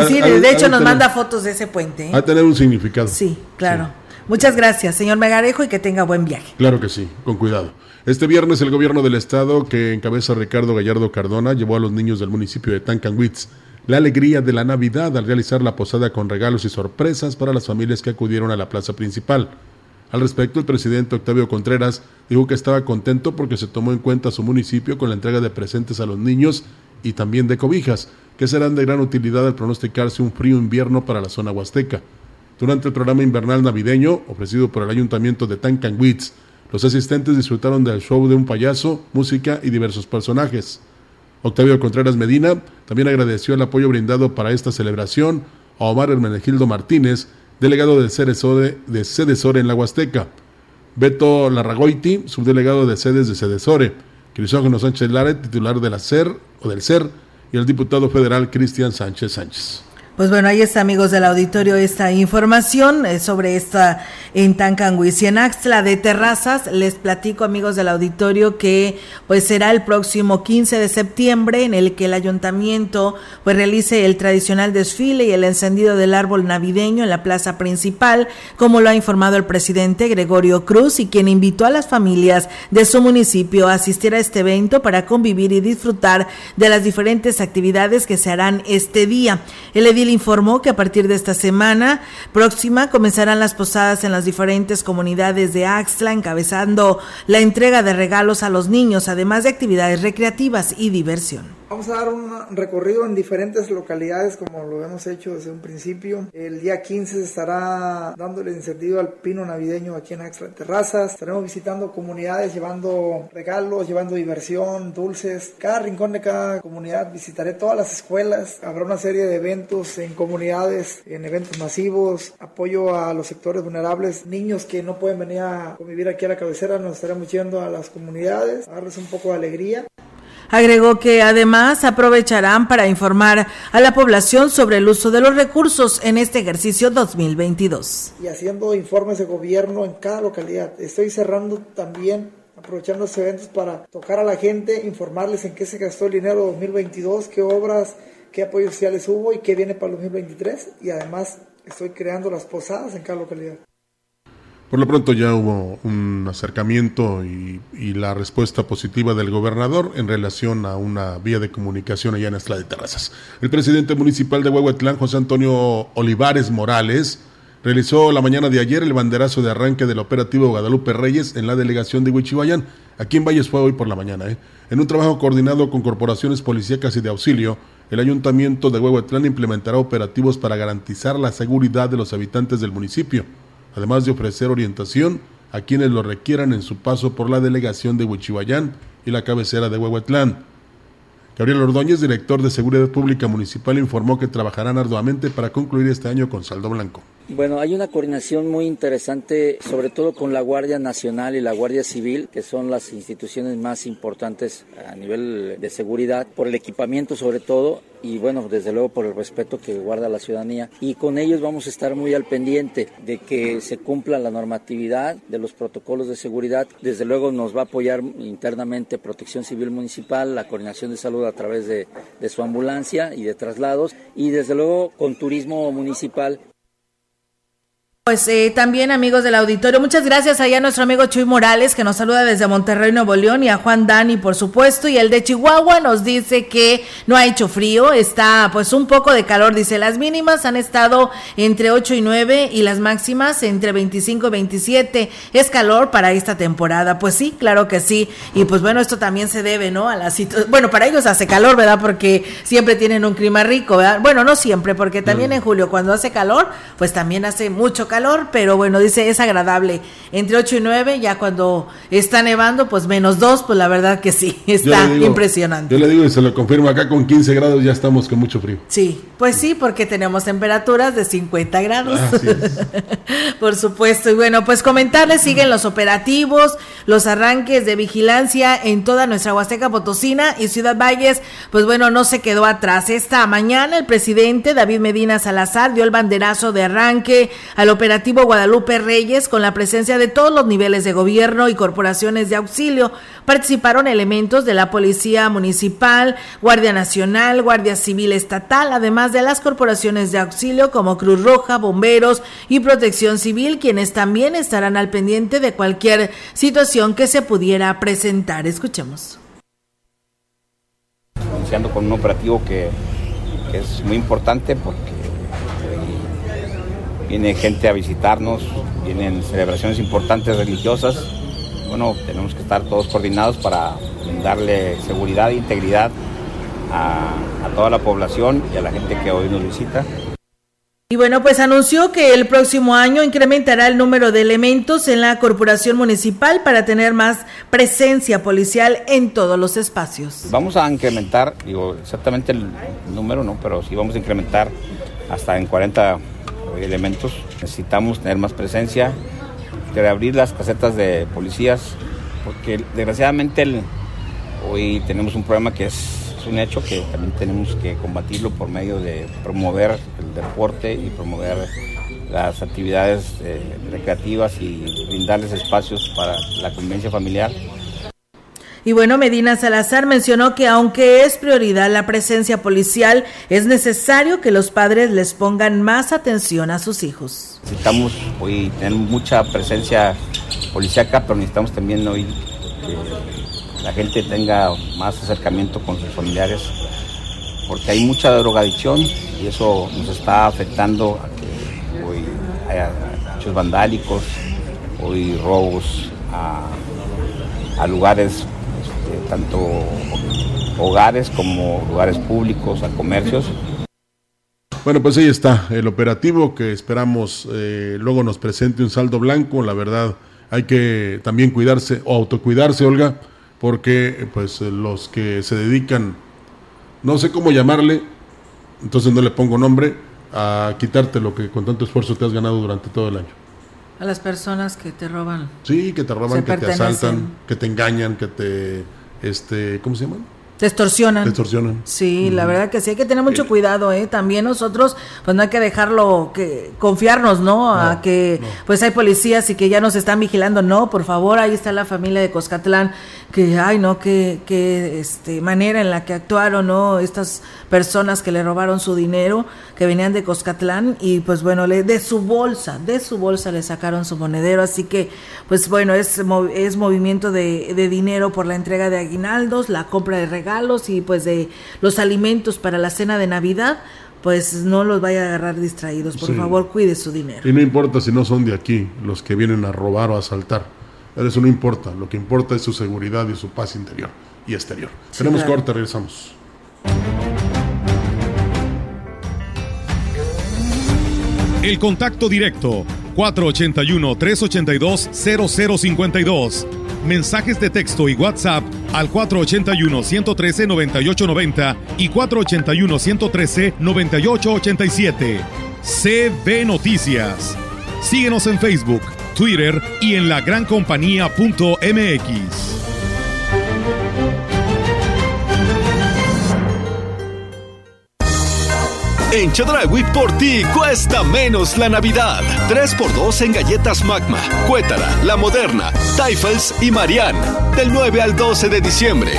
sí, de hecho nos manda fotos de ese puente. Va ¿eh? a tener un significado. Sí, claro. Muchas gracias, señor Megarejo, y que tenga buen viaje. Claro que sí, con cuidado. Este viernes el gobierno del estado, que encabeza Ricardo Gallardo Cardona, llevó a los niños del municipio de Tancanwitz la alegría de la Navidad al realizar la posada con regalos y sorpresas para las familias que acudieron a la plaza principal. Al respecto, el presidente Octavio Contreras dijo que estaba contento porque se tomó en cuenta su municipio con la entrega de presentes a los niños y también de cobijas, que serán de gran utilidad al pronosticarse un frío invierno para la zona huasteca. Durante el programa invernal navideño, ofrecido por el Ayuntamiento de Tancanwitz, los asistentes disfrutaron del show de un payaso, música y diversos personajes. Octavio Contreras Medina también agradeció el apoyo brindado para esta celebración a Omar Hermenegildo Martínez, delegado de Cedesore, de Cedesore en la Huasteca, Beto Larragoiti, subdelegado de sedes de Cedesore, Crisógono Sánchez Lara, titular de la SER o del SER, y el diputado federal Cristian Sánchez Sánchez. Pues bueno, ahí está, amigos del auditorio, esta información eh, sobre esta en Tancanguis y en Axtla de Terrazas. Les platico, amigos del auditorio, que pues será el próximo 15 de septiembre en el que el ayuntamiento pues realice el tradicional desfile y el encendido del árbol navideño en la plaza principal, como lo ha informado el presidente Gregorio Cruz y quien invitó a las familias de su municipio a asistir a este evento para convivir y disfrutar de las diferentes actividades que se harán este día. El informó que a partir de esta semana próxima comenzarán las posadas en las diferentes comunidades de Axtla, encabezando la entrega de regalos a los niños, además de actividades recreativas y diversión. Vamos a dar un recorrido en diferentes localidades como lo hemos hecho desde un principio. El día 15 se estará dándole encendido al pino navideño aquí en Axla Terrazas. Estaremos visitando comunidades, llevando regalos, llevando diversión, dulces. Cada rincón de cada comunidad visitaré todas las escuelas. Habrá una serie de eventos en comunidades, en eventos masivos, apoyo a los sectores vulnerables, niños que no pueden venir a convivir aquí a la cabecera. Nos estaremos yendo a las comunidades, a darles un poco de alegría. Agregó que además aprovecharán para informar a la población sobre el uso de los recursos en este ejercicio 2022. Y haciendo informes de gobierno en cada localidad. Estoy cerrando también aprovechando estos eventos para tocar a la gente, informarles en qué se gastó el dinero 2022, qué obras, qué apoyos sociales hubo y qué viene para el 2023. Y además estoy creando las posadas en cada localidad. Por lo pronto ya hubo un acercamiento y, la respuesta positiva del gobernador en relación a una vía de comunicación allá en Estla de Terrazas. El presidente municipal de Huehuetlán, José Antonio Olivares Morales, realizó la mañana de ayer el banderazo de arranque del operativo Guadalupe Reyes en la delegación de Huichihuayán. Aquí en Valles fue hoy por la mañana. ¿eh? En un trabajo coordinado con corporaciones policíacas y de auxilio, el ayuntamiento de Huehuetlán implementará operativos para garantizar la seguridad de los habitantes del municipio, además de ofrecer orientación a quienes lo requieran en su paso por la delegación de Huichihuayán y la cabecera de Huehuetlán. Gabriel Ordóñez, director de Seguridad Pública Municipal, informó que trabajarán arduamente para concluir este año con saldo blanco. Bueno, hay una coordinación muy interesante, sobre todo con la Guardia Nacional y la Guardia Civil, que son las instituciones más importantes a nivel de seguridad, por el equipamiento sobre todo, y bueno, desde luego por el respeto que guarda la ciudadanía. Y con ellos vamos a estar muy al pendiente de que se cumpla la normatividad de los protocolos de seguridad. Desde luego nos va a apoyar internamente Protección Civil Municipal, la coordinación de salud a través de, de su ambulancia y de traslados, y desde luego con Turismo Municipal pues eh, también amigos del auditorio, muchas gracias allá a nuestro amigo Chuy Morales que nos saluda desde Monterrey, Nuevo León y a Juan Dani por supuesto y el de Chihuahua nos dice que no ha hecho frío, está pues un poco de calor, dice las mínimas han estado entre 8 y 9 y las máximas entre 25 y 27, es calor para esta temporada, pues sí, claro que sí y pues bueno esto también se debe no a la situación, bueno para ellos hace calor verdad porque siempre tienen un clima rico, ¿verdad? bueno no siempre porque también en julio cuando hace calor pues también hace mucho calor calor, pero bueno, dice es agradable. Entre 8 y 9, ya cuando está nevando, pues menos 2, pues la verdad que sí, está impresionante. Yo le digo y se lo confirmo, acá con 15 grados ya estamos con mucho frío. Sí, pues sí, porque tenemos temperaturas de 50 grados. Por supuesto. Y bueno, pues comentarles, siguen los operativos, los arranques de vigilancia en toda nuestra Huasteca Potosina y Ciudad Valles, pues bueno, no se quedó atrás. Esta mañana el presidente David Medina Salazar dio el banderazo de arranque al operativo operativo Guadalupe Reyes con la presencia de todos los niveles de gobierno y corporaciones de auxilio. Participaron elementos de la Policía Municipal, Guardia Nacional, Guardia Civil Estatal, además de las corporaciones de auxilio como Cruz Roja, Bomberos y Protección Civil, quienes también estarán al pendiente de cualquier situación que se pudiera presentar. Escuchemos. Iniciando con un operativo que, que es muy importante porque viene gente a visitarnos, vienen celebraciones importantes religiosas. Bueno, tenemos que estar todos coordinados para darle seguridad e integridad a, toda la población y a la gente que hoy nos visita. Y bueno, pues anunció que el próximo año incrementará el número de elementos en la corporación municipal para tener más presencia policial en todos los espacios. Vamos a incrementar, digo exactamente el número, no, pero sí vamos a incrementar hasta en 40 elementos. Necesitamos tener más presencia, reabrir las casetas de policías, porque desgraciadamente hoy tenemos un problema que es, un hecho que también tenemos que combatirlo por medio de promover el deporte y promover las actividades eh, recreativas y brindarles espacios para la convivencia familiar. Y bueno, Medina Salazar mencionó que aunque es prioridad la presencia policial, es necesario que los padres les pongan más atención a sus hijos. Necesitamos hoy tener mucha presencia policíaca, pero necesitamos también hoy que la gente tenga más acercamiento con sus familiares, porque hay mucha drogadicción y eso nos está afectando a que hoy haya muchos vandálicos, hoy robos a lugares tanto hogares como lugares públicos, a comercios. Bueno, pues ahí está el operativo que esperamos eh, luego nos presente un saldo blanco. La verdad, hay que también cuidarse o autocuidarse, Olga, porque pues los que se dedican, no sé cómo llamarle, entonces no le pongo nombre, a quitarte lo que con tanto esfuerzo te has ganado durante todo el año. A las personas que te roban. Sí, que te roban, que te asaltan, que te engañan, que te, este, ¿cómo se llaman? Te extorsionan. Te extorsionan. Sí, la verdad que sí, hay que tener mucho cuidado, ¿eh? También nosotros, pues no hay que dejarlo, que confiarnos, ¿no? a que, pues hay policías y que ya nos están vigilando. No, por favor, ahí está la familia de Coscatlán, que, ay, no, que, que, este, manera en la que actuaron, ¿no? Estas personas que le robaron su dinero, que venían de Coscatlán, y pues bueno, le, de su bolsa, de su bolsa le sacaron su monedero, así que, pues bueno, es, es movimiento de, de dinero por la entrega de aguinaldos, la compra de regalos y pues de los alimentos para la cena de Navidad pues no los vaya a agarrar distraídos. Por favor, cuide su dinero. Y no importa si no son de aquí los que vienen a robar o a asaltar. Eso no importa. Lo que importa es su seguridad y su paz interior y exterior. Tenemos corte, regresamos. El contacto directo 481-382-0052. Mensajes de texto y WhatsApp al 481-113-9890 y 481-113-9887. CB Noticias. Síguenos en Facebook, Twitter y en lagrancompañía.mx. En Chedragui por ti cuesta menos la Navidad. 3x2 en galletas Magma, Cuétara, La Moderna, Tyfels y Marianne. Del 9 al 12 de diciembre.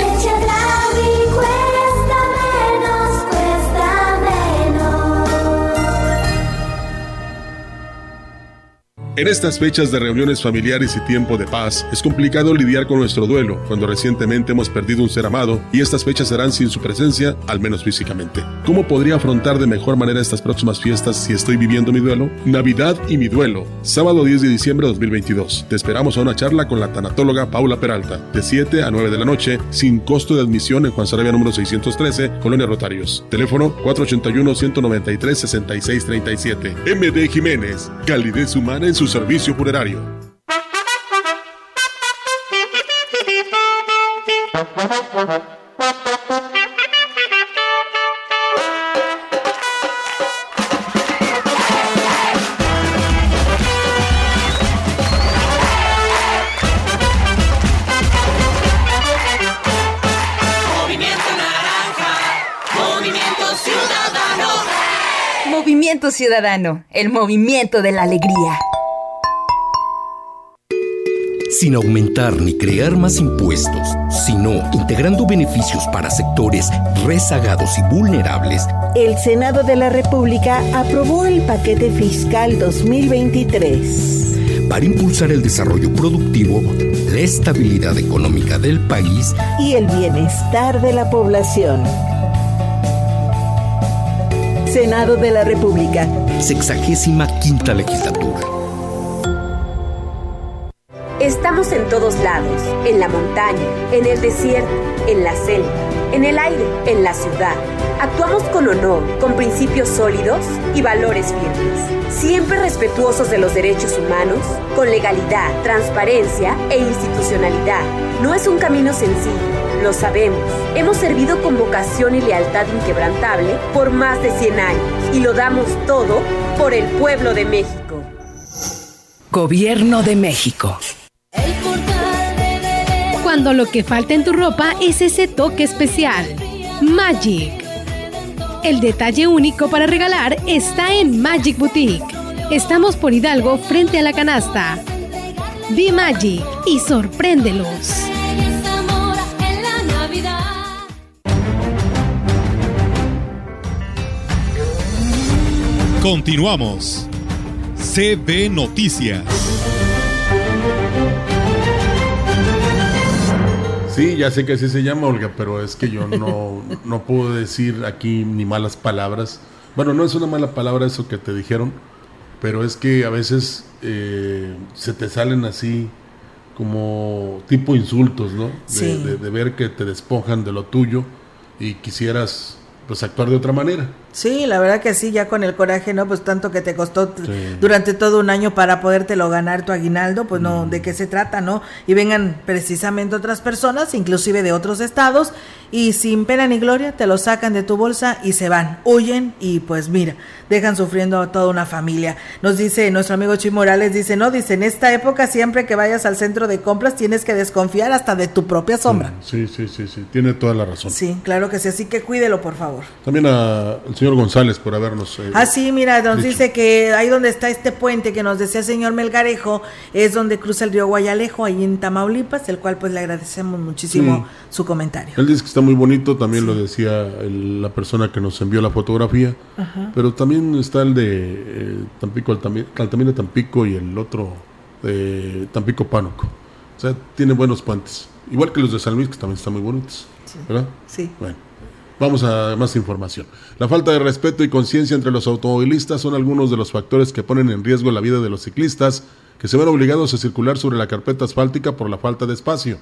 En estas fechas de reuniones familiares y tiempo de paz, es complicado lidiar con nuestro duelo cuando recientemente hemos perdido un ser amado y estas fechas serán sin su presencia, al menos físicamente. ¿Cómo podría afrontar de mejor manera estas próximas fiestas si estoy viviendo mi duelo? Navidad y mi duelo. Sábado 10 de diciembre de 2022. Te esperamos a una charla con la tanatóloga Paula Peralta, de 7 a 9 de la noche, sin costo de admisión en Juan Sarabia número 613, Colonia Rotarios. Teléfono 481-193-6637. MD Jiménez, calidez humana en su servicio funerario. Movimiento Naranja, Movimiento Ciudadano. Movimiento Ciudadano, el movimiento de la alegría sin aumentar ni crear más impuestos, sino integrando beneficios para sectores rezagados y vulnerables, el Senado de la República aprobó el paquete fiscal 2023 para impulsar el desarrollo productivo, la estabilidad económica del país y el bienestar de la población. Senado de la República. Sexagésima quinta legislatura. Estamos en todos lados, en la montaña, en el desierto, en la selva, en el aire, en la ciudad. Actuamos con honor, con principios sólidos y valores firmes, siempre respetuosos de los derechos humanos, con legalidad, transparencia e institucionalidad. No es un camino sencillo, lo sabemos. Hemos servido con vocación y lealtad inquebrantable por más de 100 años y lo damos todo por el pueblo de México. Gobierno de México cuando lo que falta en tu ropa es ese toque especial. Magic. El detalle único para regalar está en Magic Boutique. Estamos por Hidalgo frente a la canasta. Be Magic y sorpréndelos. Continuamos. CB Noticias. Sí, ya sé que así se llama, Olga, pero es que yo no, no puedo decir aquí ni malas palabras. Bueno, no es una mala palabra eso que te dijeron, pero es que a veces eh, se te salen así como tipo insultos, ¿no? de, ver que te despojan de lo tuyo y quisieras pues actuar de otra manera. Sí, la verdad que sí, ya con el coraje, ¿no? Pues tanto que te costó durante todo un año para podértelo ganar tu aguinaldo, pues no, ¿de qué se trata, no? Y vengan precisamente otras personas, inclusive de otros estados, y sin pena ni gloria te lo sacan de tu bolsa y se van, huyen y pues mira, dejan sufriendo a toda una familia. Nos dice nuestro amigo Chuy Morales, dice, no, dice, en esta época siempre que vayas al centro de compras tienes que desconfiar hasta de tu propia sombra. Sí, sí, sí, sí, tiene toda la razón. Sí, claro que sí, así que cuídelo, por favor. También al señor González por habernos. Eh, ah, sí, mira, nos dice que ahí donde está este puente que nos decía el señor Melgarejo es donde cruza el río Guayalejo, ahí en Tamaulipas, el cual pues le agradecemos muchísimo su comentario. Él dice que está muy bonito, también lo decía la persona que nos envió la fotografía, pero también está el de eh, Tampico, el, de Tampico y el otro de Tampico Pánuco. O sea, tiene buenos puentes. Igual que los de San Luis, que también están muy bonitos. ¿Verdad? Sí. Bueno. Vamos a más información. La falta de respeto y conciencia entre los automovilistas son algunos de los factores que ponen en riesgo la vida de los ciclistas que se ven obligados a circular sobre la carpeta asfáltica por la falta de espacio.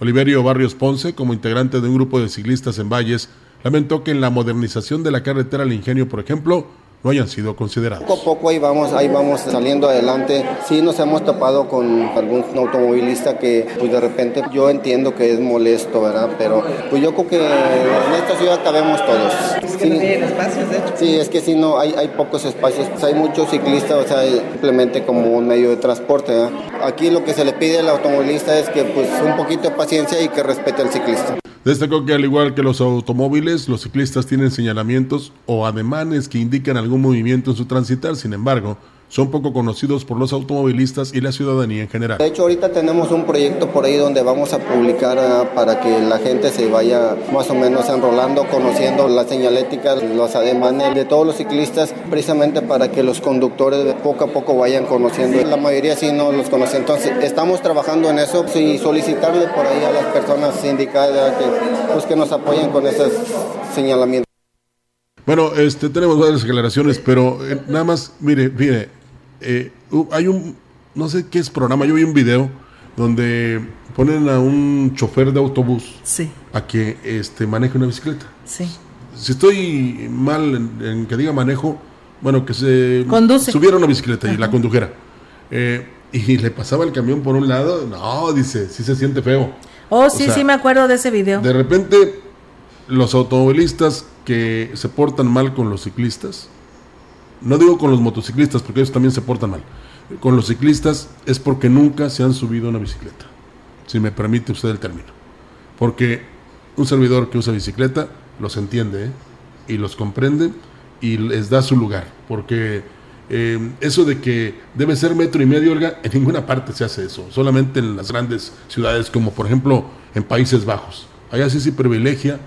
Oliverio Barrios Ponce, como integrante de un grupo de ciclistas en Valles, lamentó que en la modernización de la carretera al Ingenio, por ejemplo, no hayan sido considerados. Poco a poco ahí vamos, ahí vamos saliendo adelante. Sí nos hemos topado con algún automovilista que pues de repente yo entiendo que es molesto, ¿verdad? Pero pues yo creo que en esta ciudad cabemos todos. Es que sí. no tienen espacios, de hecho. Sí, es que sí, no, hay, hay pocos espacios. Pues, hay muchos ciclistas, o sea, simplemente como un medio de transporte. ¿verdad? Aquí lo que se le pide al automovilista es que pues un poquito de paciencia y que respete al ciclista. Destacó que al igual que los automóviles, los ciclistas tienen señalamientos o ademanes que indican algún movimiento en su transitar, sin embargo, son poco conocidos por los automovilistas y la ciudadanía en general. De hecho, ahorita tenemos un proyecto por ahí donde vamos a publicar uh, para que la gente se vaya más o menos enrolando, conociendo la señalética, los ademanes de todos los ciclistas, precisamente para que los conductores poco a poco vayan conociendo. La mayoría sí no los conoce. Entonces, estamos trabajando en eso y solicitarle por ahí a las personas indicadas que, pues, que nos apoyen con esos señalamientos. Bueno, este, tenemos varias aclaraciones, pero eh, nada más, mire, mire, eh, hay un, no sé qué es programa, yo vi un video donde ponen a un chofer de autobús sí. a que este, maneje una bicicleta. Sí. Si estoy mal en, en que diga manejo, bueno, que se Conduce. subiera una bicicleta y la condujera. Eh, y le pasaba el camión por un lado, no, dice, sí se siente feo. Oh, sí, sí me acuerdo de ese video. De repente, los automovilistas que se portan mal con los ciclistas, no digo con los motociclistas porque ellos también se portan mal, con los ciclistas es porque nunca se han subido a una bicicleta, si me permite usted el término. Porque un servidor que usa bicicleta los entiende ¿eh? y los comprende y les da su lugar, porque eh, eso de que debe ser metro y medio, Olga, en ninguna parte se hace eso, solamente en las grandes ciudades como por ejemplo en Países Bajos. Allá sí se privilegia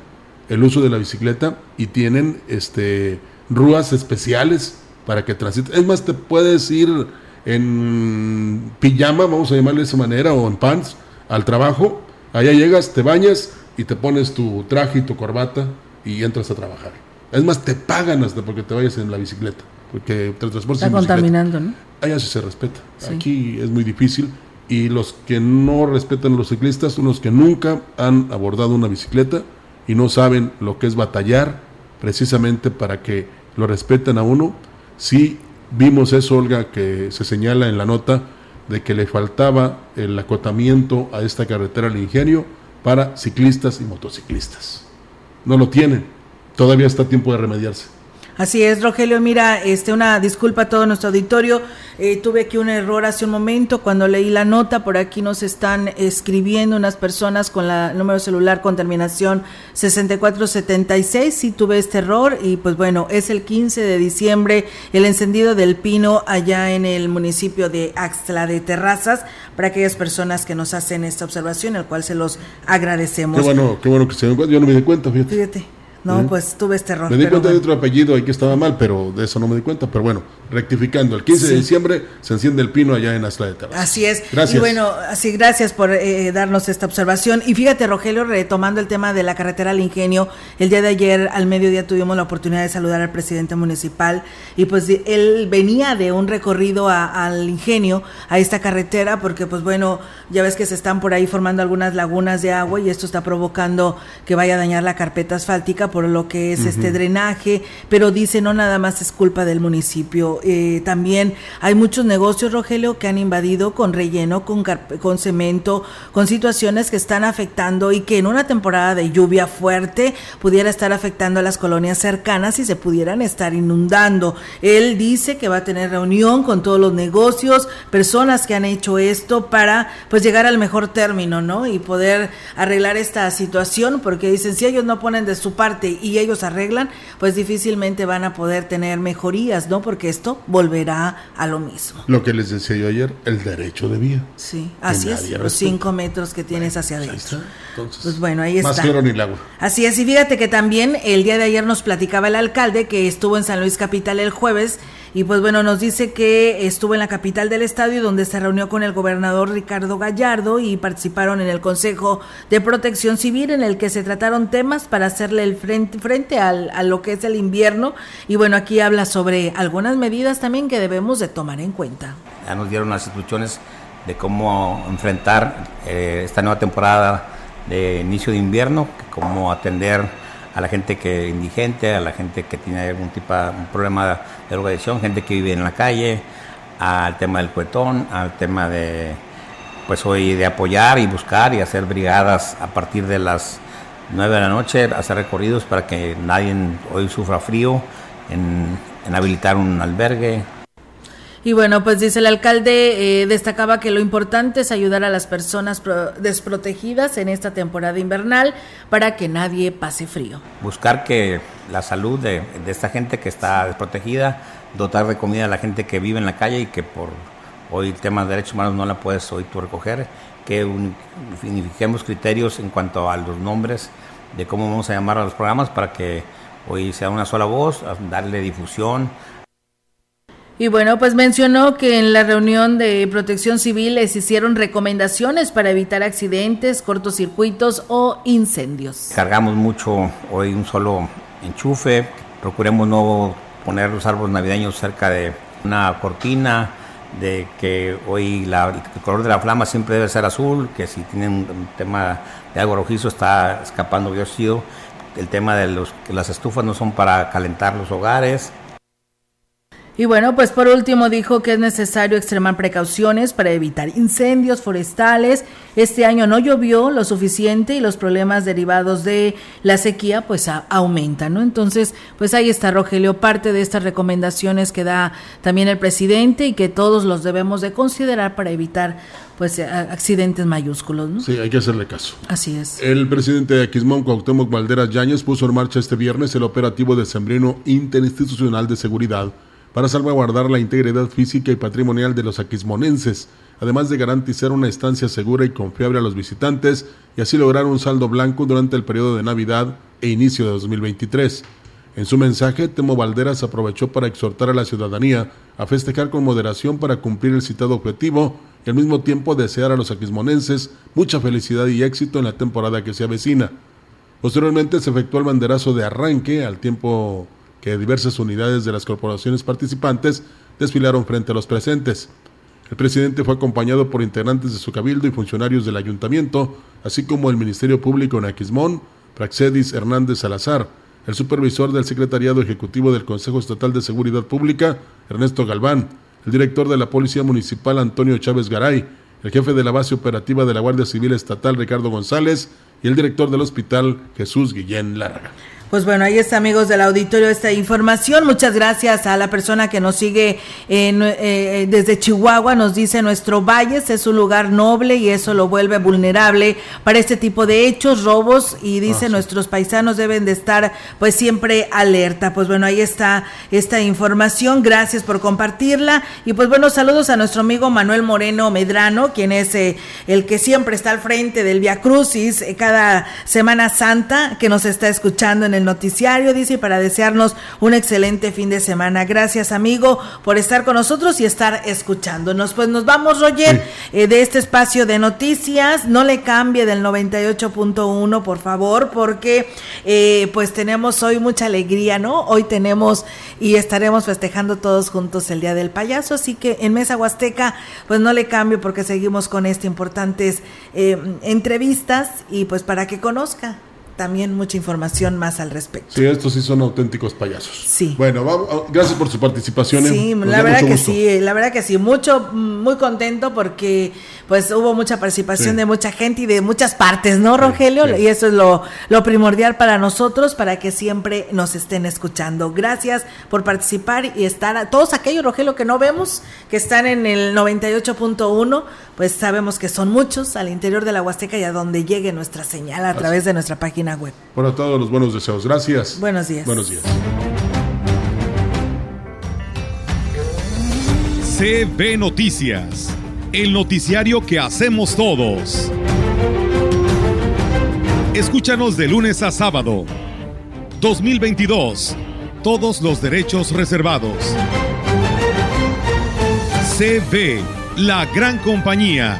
el uso de la bicicleta y tienen este rúas especiales para que transiten. Es más, te puedes ir en pijama, vamos a llamarle de esa manera, o en pants al trabajo. Allá llegas, te bañas y te pones tu traje y tu corbata y entras a trabajar. Es más, te pagan hasta porque te vayas en la bicicleta, porque te transportas Está en bicicleta. contaminando, ¿no? Allá sí se respeta. Sí. Aquí es muy difícil. Y los que no respetan a los ciclistas son los que nunca han abordado una bicicleta y no saben lo que es batallar precisamente para que lo respeten a uno. Sí vimos eso, Olga, que se señala en la nota de que le faltaba el acotamiento a esta carretera al ingenio para ciclistas y motociclistas. No lo tienen. Todavía está tiempo de remediarse. Así es, Rogelio. Mira, este, una disculpa a todo nuestro auditorio. Eh, tuve aquí un error hace un momento cuando leí la nota. Por aquí nos están escribiendo unas personas con la, número celular con terminación 6476. Sí tuve este error y pues bueno, es el 15 de diciembre el encendido del pino allá en el municipio de Axtla de Terrazas para aquellas personas que nos hacen esta observación, el cual se los agradecemos. Qué bueno, qué bueno que se den cuenta. Yo no me di cuenta, fíjate. Fíjate. No, ¿Eh? pues tuve este error. Me di cuenta de otro apellido ahí que estaba mal, pero de eso no me di cuenta. Pero bueno, rectificando, el 15 de diciembre se enciende el pino allá en Asla de Terrazas. Así es. Gracias. Y bueno, así gracias por eh, darnos esta observación. Y fíjate, Rogelio, retomando el tema de la carretera al ingenio, el día de ayer al mediodía tuvimos la oportunidad de saludar al presidente municipal y pues él venía de un recorrido a- al ingenio, a esta carretera, porque pues bueno, ya ves que se están por ahí formando algunas lagunas de agua y esto está provocando que vaya a dañar la carpeta asfáltica por lo que es este drenaje, pero dice no nada más es culpa del municipio, eh, también hay muchos negocios, Rogelio, que han invadido con relleno, con, con cemento, con situaciones que están afectando y que en una temporada de lluvia fuerte pudiera estar afectando a las colonias cercanas y se pudieran estar inundando. Él dice que va a tener reunión con todos los negocios, personas que han hecho esto para pues llegar al mejor término, ¿no? Y poder arreglar esta situación, porque dicen, si ellos no ponen de su parte y ellos arreglan, pues difícilmente van a poder tener mejorías, ¿no? Porque esto volverá a lo mismo. Lo que les decía yo ayer, el derecho de vía. Sí, así es, los cinco metros que tienes hacia adentro. Entonces, Pues bueno, ahí más está. claro ni el agua. Así es, y fíjate que también el día de ayer nos platicaba el alcalde que estuvo en San Luis Capital el jueves Y pues bueno, nos dice que estuvo en la capital del estadio donde se reunió con el gobernador Ricardo Gallardo y participaron en el Consejo de Protección Civil en el que se trataron temas para hacerle el frente, frente al, a lo que es el invierno. Y bueno, aquí habla sobre algunas medidas también que debemos de tomar en cuenta. Ya nos dieron las instrucciones de cómo enfrentar eh, esta nueva temporada de inicio de invierno, cómo atender a la gente que es indigente, a la gente que tiene algún tipo de problema de drogadicción, gente que vive en la calle, al tema del cuetón, al tema de pues hoy de apoyar y buscar y hacer brigadas a partir de las 9 de la noche, hacer recorridos para que nadie hoy sufra frío, en habilitar un albergue, y bueno, pues dice el alcalde, eh, destacaba que lo importante es ayudar a las personas desprotegidas en esta temporada invernal para que nadie pase frío. Buscar que la salud de, esta gente que está desprotegida, dotar de comida a la gente que vive en la calle y que por hoy temas de derechos humanos no la puedes hoy tú recoger, que unifiquemos criterios en cuanto a los nombres de cómo vamos a llamar a los programas para que hoy sea una sola voz, darle difusión, y bueno, pues mencionó que en la reunión de protección civil les hicieron recomendaciones para evitar accidentes, cortocircuitos o incendios. Cargamos mucho hoy un solo enchufe, procuremos no poner los árboles navideños cerca de una cortina, de que hoy el color de la flama siempre debe ser azul, que si tienen un, tema de algo rojizo está escapando biocido, el tema de los, que las estufas no son para calentar los hogares, y bueno, pues por último dijo que es necesario extremar precauciones para evitar incendios forestales. Este año no llovió lo suficiente y los problemas derivados de la sequía pues aumentan, ¿no? Entonces, pues ahí está Rogelio, parte de estas recomendaciones que da también el presidente y que todos los debemos de considerar para evitar pues accidentes mayúsculos, ¿no? Sí, hay que hacerle caso. Así es. El presidente de Aquismón, Cuauhtémoc Valderas Yáñez, puso en marcha este viernes el operativo de Sembrino Interinstitucional de Seguridad para salvaguardar la integridad física y patrimonial de los aquismonenses, además de garantizar una estancia segura y confiable a los visitantes y así lograr un saldo blanco durante el periodo de Navidad e inicio de 2023. En su mensaje, Temo Valderas aprovechó para exhortar a la ciudadanía a festejar con moderación para cumplir el citado objetivo y al mismo tiempo desear a los aquismonenses mucha felicidad y éxito en la temporada que se avecina. Posteriormente se efectuó el banderazo de arranque al tiempo que diversas unidades de las corporaciones participantes desfilaron frente a los presentes. El presidente fue acompañado por integrantes de su cabildo y funcionarios del ayuntamiento, así como el Ministerio Público en Aquismón, Praxedis Hernández Salazar, el supervisor del Secretariado Ejecutivo del Consejo Estatal de Seguridad Pública, Ernesto Galván, el director de la Policía Municipal, Antonio Chávez Garay, el jefe de la base operativa de la Guardia Civil Estatal, Ricardo González, y el director del hospital, Jesús Guillén Larga. Pues bueno, ahí está, amigos del auditorio, esta información. Muchas gracias a la persona que nos sigue en, eh, desde Chihuahua. Nos dice, nuestro Valles es un lugar noble y eso lo vuelve vulnerable para este tipo de hechos, robos. Y dice, ah, nuestros paisanos deben de estar pues siempre alerta. Pues bueno, ahí está esta información. Gracias por compartirla. Y pues bueno, saludos a nuestro amigo Manuel Moreno Medrano, quien es eh, el que siempre está al frente del Via Crucis eh, cada Semana Santa, que nos está escuchando en el noticiario, dice, para desearnos un excelente fin de semana. Gracias, amigo, por estar con nosotros y estar escuchándonos. Pues nos vamos, Roger, eh, de este espacio de noticias. No le cambie del 98.1, por favor, porque eh, pues tenemos hoy mucha alegría, ¿no? Hoy tenemos y estaremos festejando todos juntos el Día del Payaso, así que en Mesa Huasteca, pues no le cambio porque seguimos con estas importantes eh, entrevistas y pues para que conozca también mucha información más al respecto. Sí, estos sí son auténticos payasos. Sí. Bueno, ah, gracias por su participación. ¿eh? Sí, la verdad que sí, la verdad que sí, mucho, muy contento porque pues hubo mucha participación de mucha gente y de muchas partes, ¿no, Rogelio? Y eso es lo, lo primordial para nosotros, para que siempre nos estén escuchando. Gracias por participar y estar, a, todos aquellos, Rogelio, que no vemos, que están en el 98.1, pues sabemos que son muchos al interior de la Huasteca y a donde llegue nuestra señal a través de nuestra página web. Bueno, todos los buenos deseos. Gracias. Buenos días. Buenos días. CB Noticias, el noticiario que hacemos todos. Escúchanos de lunes a sábado. 2022. Todos los derechos reservados. CB, la gran compañía,